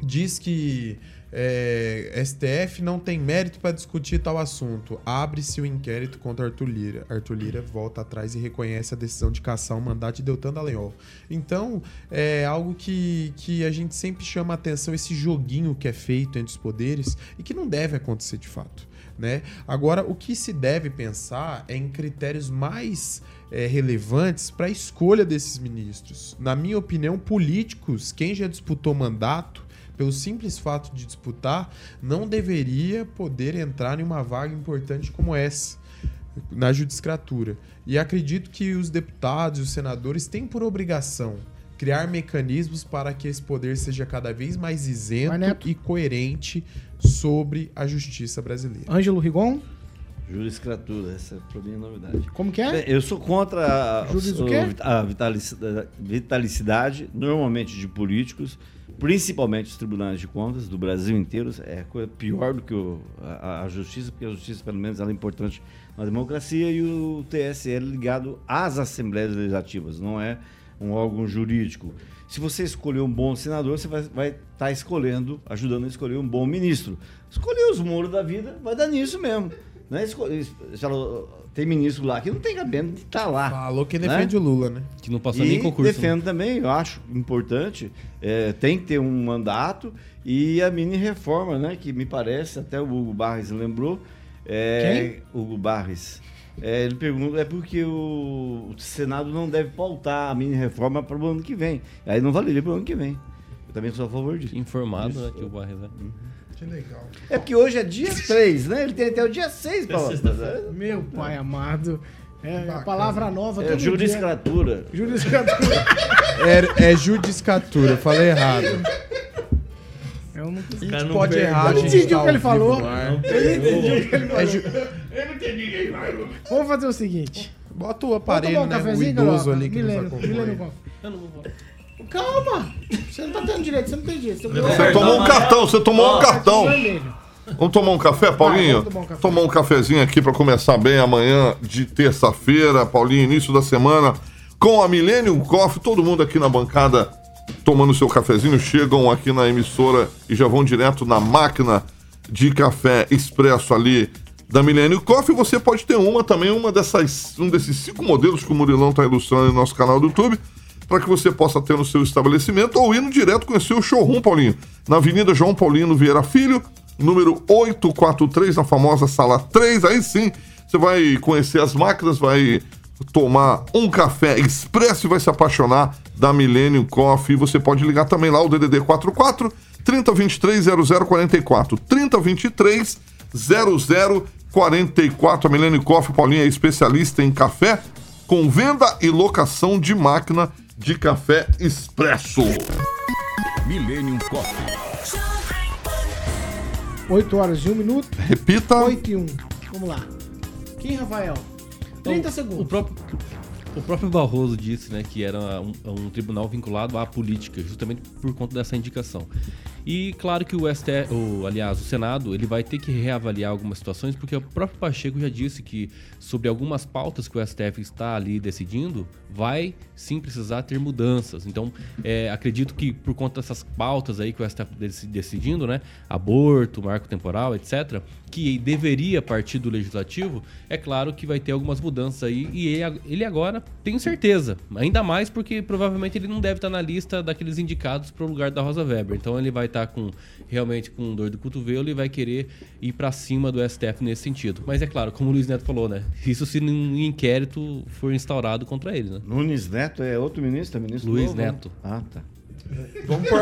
Speaker 5: diz que é, STF não tem mérito para discutir tal assunto. Abre-se o inquérito contra Arthur Lira. Arthur Lira volta atrás e reconhece a decisão de caçar o mandato de Deltan Dallagnol. Então, é algo que, que a gente sempre chama atenção, esse joguinho que é feito entre os poderes e que não deve acontecer de fato. Né? Agora, o que se deve pensar é em critérios mais é, relevantes para a escolha desses ministros. Na minha opinião, políticos, quem já disputou mandato, pelo simples fato de disputar, não deveria poder entrar em uma vaga importante como essa na judicatura. E acredito que os deputados e os senadores têm por obrigação criar mecanismos para que esse poder seja cada vez mais isento e coerente sobre a justiça brasileira.
Speaker 1: Ângelo Rigon?
Speaker 7: Juriscratura, essa para mim é novidade.
Speaker 1: Como que é?
Speaker 7: Eu sou contra a, a vitalicidade, normalmente de políticos, principalmente os tribunais de contas do Brasil inteiro. É pior do que o, a, a, justiça, porque a justiça, pelo menos, ela é importante na democracia e o TSE é ligado às assembleias legislativas, não é um órgão jurídico. Se você escolher um bom senador, você vai estar tá escolhendo, ajudando a escolher um bom ministro. Escolher os muros da vida, vai dar nisso mesmo. Não é tem ministro lá que não tem cabendo de estar tá lá.
Speaker 5: Falou que defende né? o Lula, né?
Speaker 4: Que não passou e nem concurso.
Speaker 7: defendo né? também, eu acho importante. É, tem que ter um mandato e a mini reforma, né? Que me parece, até o Hugo Barres lembrou. É, Quem? Hugo Barres. É, ele pergunta, é porque o, o, Senado não deve pautar a mini reforma para o ano que vem. Aí não valeria para o ano que vem. Eu também sou a favor disso.
Speaker 4: Informado, né, que o Barres é.
Speaker 5: Uhum. Que legal.
Speaker 7: É porque hoje é dia 3, né? Ele tem até o dia 6 para
Speaker 1: Meu pai amado. É a palavra nova.
Speaker 7: É juriscatura.
Speaker 1: Juriscatura. [laughs]
Speaker 5: é, é judicatura, falei errado.
Speaker 1: Eu não
Speaker 5: a gente pode errar.
Speaker 1: Eu não entendi o que ele falou. Eu não entendi o que ele falou. Eu não entendi o que ele falou. Vamos fazer o seguinte.
Speaker 5: Bota o aparelho, um né? O idoso ali que Milênio, nos acompanha.
Speaker 1: Eu não vou. Calma! Você não tá tendo direito, você não tem direito. Você,
Speaker 2: você tomou um cartão, você tomou um cartão. Vamos tomar um café, Paulinho? Vai, tomar, um café. tomar um cafezinho aqui para começar bem amanhã de terça-feira, Paulinho, início da semana, com a Millennium Coffee, todo mundo aqui na bancada tomando seu cafezinho, chegam aqui na emissora e já vão direto na máquina de café expresso ali da Millennium Coffee. Você pode ter uma também, uma dessas, um desses cinco modelos que o Murilão está ilustrando no nosso canal do YouTube para que você possa ter no seu estabelecimento ou indo direto conhecer o showroom, Paulinho, na Avenida João Paulino Vieira Filho, número 843, na famosa sala 3. Aí sim, você vai conhecer as máquinas, vai tomar um café expresso e vai se apaixonar da Millennium Coffee. Você pode ligar também lá o DDD 44 3023 0044 3023 0044. A Millennium Coffee, Paulinho, é especialista em café com venda e locação de máquina de café expresso.
Speaker 10: Millennium Coffee.
Speaker 1: 8 horas e 1 minuto.
Speaker 2: Repita.
Speaker 1: 8 e 1. Vamos lá. Quem, Rafael? 30
Speaker 4: Então,
Speaker 1: segundos.
Speaker 4: O próprio, o próprio Barroso disse né, que era um, um tribunal vinculado à política, justamente por conta dessa indicação. E claro que o STF, o, aliás, o Senado, ele vai ter que reavaliar algumas situações, porque o próprio Pacheco já disse que sobre algumas pautas que o STF está ali decidindo, vai sim precisar ter mudanças. Então, é, acredito que por conta dessas pautas aí que o STF dec- decidindo, né, aborto, marco temporal, etc., que deveria partir do legislativo, é claro que vai ter algumas mudanças aí e ele, agora tenho certeza, ainda mais porque provavelmente ele não deve estar na lista daqueles indicados para o lugar da Rosa Weber. Então ele vai estar com realmente com dor do cotovelo e vai querer ir para cima do STF nesse sentido. Mas é claro, como o Luiz Neto falou, né? Isso se um inquérito for instaurado contra ele, né?
Speaker 7: Nunes Neto é outro ministro, é ministro
Speaker 4: Luiz
Speaker 7: novo, né?
Speaker 4: Neto.
Speaker 7: Ah, tá.
Speaker 5: Vamos por.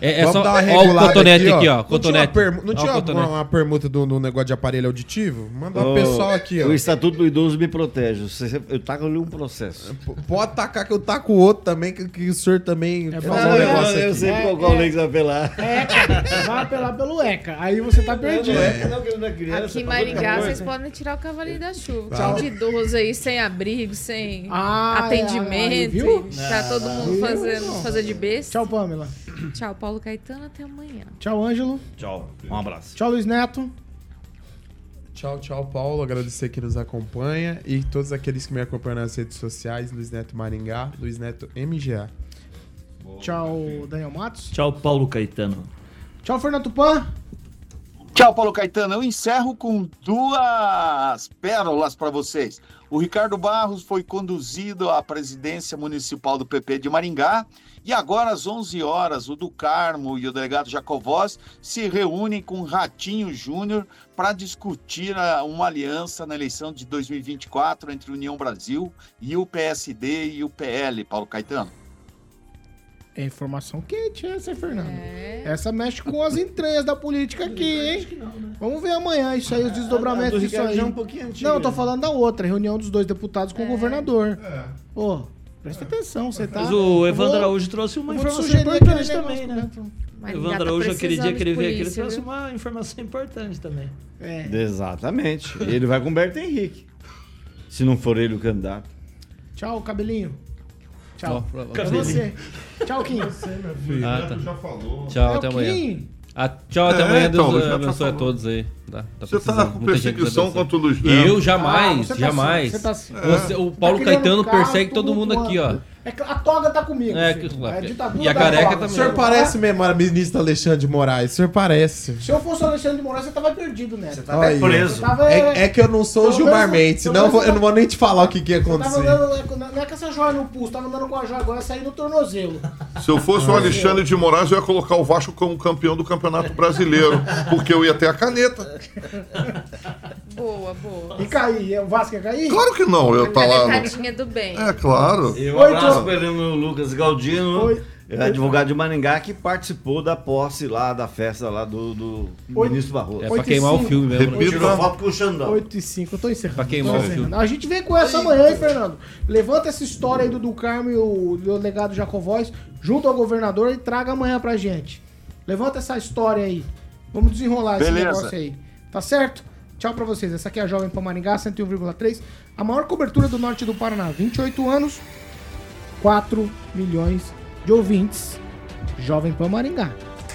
Speaker 4: É- é
Speaker 5: vamos
Speaker 4: só-
Speaker 5: dar uma
Speaker 4: ó o
Speaker 5: regulada
Speaker 4: cotonete aqui, ó,
Speaker 5: Não tinha, uma,
Speaker 4: cotonete.
Speaker 5: permu- não
Speaker 4: Ó o
Speaker 5: tinha
Speaker 4: cotonete.
Speaker 5: alguma- uma permuta do, do negócio de aparelho auditivo? Manda o pessoal aqui, ó.
Speaker 7: O Estatuto do Idoso me protege. Você- Eu taco ali um processo.
Speaker 5: P- Pode tacar que eu taco o outro também, que, que o senhor também
Speaker 1: É
Speaker 5: faz
Speaker 1: bom,
Speaker 5: um
Speaker 1: eu-
Speaker 5: negócio
Speaker 7: eu
Speaker 5: aqui.
Speaker 7: sei qual, qual lei que você vai apelar.
Speaker 1: ECA. Vai apelar pelo ECA. Aí você tá perdido.
Speaker 7: não, que ele não é criança.
Speaker 6: Aqui em
Speaker 7: tá
Speaker 6: Maringá,
Speaker 7: coisa.
Speaker 6: vocês podem tirar o cavalinho da chuva.
Speaker 5: Tá.
Speaker 6: Tem de idoso aí, sem abrigo, sem
Speaker 1: Ah,
Speaker 6: atendimento.
Speaker 1: é,
Speaker 6: e Tá todo mundo
Speaker 1: Viu?
Speaker 6: fazendo, fazer de besta.
Speaker 1: Tchau, Pamela.
Speaker 6: Tchau, Paulo Caetano. Até amanhã.
Speaker 1: Tchau, Ângelo.
Speaker 7: Tchau. Um abraço.
Speaker 1: Tchau, Luiz Neto.
Speaker 5: Tchau, tchau, Paulo. Agradecer que nos acompanha e todos aqueles que me acompanham nas redes sociais, Luiz Neto Maringá, Luiz Neto MGA.
Speaker 1: Tchau, Daniel Matos.
Speaker 3: Tchau, Paulo Caetano.
Speaker 1: Tchau, Fernando Tupan.
Speaker 8: Tchau, Paulo Caetano. Eu encerro com duas pérolas para vocês. O Ricardo Barros foi conduzido à presidência municipal do PP de Maringá e agora às 11 horas o do Carmo e o delegado Jacovós se reúnem com o Ratinho Júnior para discutir a- uma aliança na eleição de 2024 entre União Brasil e o PSD e o PL, Paulo Caetano.
Speaker 1: É informação quente essa, hein, Fernando? Essa mexe com as entranhas da política aqui, hein? Vamos ver amanhã isso aí, os
Speaker 7: do
Speaker 1: desdobramentos disso aí.
Speaker 7: já é um pouquinho antiga,
Speaker 1: Não, eu tô
Speaker 7: né?
Speaker 1: falando da outra, reunião dos dois deputados com o governador. Ô, presta atenção, você tá...
Speaker 3: Mas o Evandro Araújo trouxe uma informação importante também, né?
Speaker 6: Maringá
Speaker 3: Evandro
Speaker 6: tá
Speaker 3: Araújo, aquele dia que ele veio aqui, ele trouxe
Speaker 6: viu?
Speaker 3: uma informação importante também.
Speaker 1: É.
Speaker 7: Exatamente. Ele vai com o Berto Henrique. Se não for ele o candidato.
Speaker 1: Tchau, cabelinho. Tchau.
Speaker 4: Ó,
Speaker 1: É
Speaker 4: cabelinho.
Speaker 1: você. Tchau, Kim.
Speaker 4: Ah, tá.
Speaker 2: já falou.
Speaker 4: Tchau,
Speaker 1: É
Speaker 4: até amanhã.
Speaker 1: Kim.
Speaker 4: Ah, tchau, até
Speaker 2: É,
Speaker 4: amanhã.
Speaker 2: então,
Speaker 4: Deus
Speaker 2: já
Speaker 4: abençoe a todos aí. Tá, tá
Speaker 2: Você tá com perseguição contra o Luiz Neto.
Speaker 4: Eu jamais,
Speaker 1: Ah, você tá
Speaker 4: jamais.
Speaker 1: você tá
Speaker 4: Você- o Paulo
Speaker 1: Tá criando
Speaker 4: Caetano persegue todo mundo aqui, ó.
Speaker 1: É que a toga tá comigo.
Speaker 4: É,
Speaker 1: filho.
Speaker 4: que-
Speaker 1: É
Speaker 4: que-
Speaker 1: ditadura
Speaker 4: e a careca
Speaker 1: toga.
Speaker 4: também.
Speaker 5: O senhor parece mesmo a ministra Alexandre de Moraes. O senhor parece.
Speaker 1: Se eu fosse o Alexandre de Moraes, você tava perdido, né? Você
Speaker 7: tá até preso.
Speaker 1: Tava,
Speaker 5: É, é que eu não sou o Gilmar Mendes, senão eu, eu não vou nem te falar o que, que ia
Speaker 1: Tava
Speaker 5: acontecer.
Speaker 1: andando, não é com essa joia no pulso, tava andando com a joia agora, saindo no tornozelo.
Speaker 2: Se eu fosse o Alexandre de Moraes, eu ia colocar o Vasco como campeão do Campeonato Brasileiro, porque eu ia ter a caneta.
Speaker 6: Boa, boa.
Speaker 1: E cair, o Vasco ia cair?
Speaker 2: Claro que não, eu ia estar lá. no-
Speaker 6: Canetadinha do bem.
Speaker 2: É claro.
Speaker 7: E um Ele no Lucas Galdino,
Speaker 1: Oi.
Speaker 7: é advogado de Maringá, que participou da posse lá, da festa lá do, do ministro Barroso.
Speaker 4: É pra queimar o filme mesmo. né?
Speaker 2: Repita.
Speaker 7: Tirou foto com o Xandão.
Speaker 1: 8 e 5, eu tô encerrando.
Speaker 4: Pra queimar o
Speaker 1: encerrando.
Speaker 4: filme.
Speaker 1: A gente vem com essa amanhã, hein, Fernando? Levanta essa história aí do, do Carmo e o delegado Jacovóis junto ao governador e traga amanhã pra gente. Levanta essa história aí. Vamos desenrolar esse
Speaker 8: Beleza.
Speaker 1: negócio aí. Tá certo? Tchau pra vocês. Essa aqui é a Jovem Pan Maringá, 101,3. A maior cobertura do norte do Paraná. 28 anos, 4 milhões de ouvintes. Jovem Pan Maringá.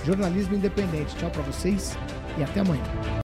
Speaker 1: Jornalismo independente. Tchau pra vocês e até amanhã.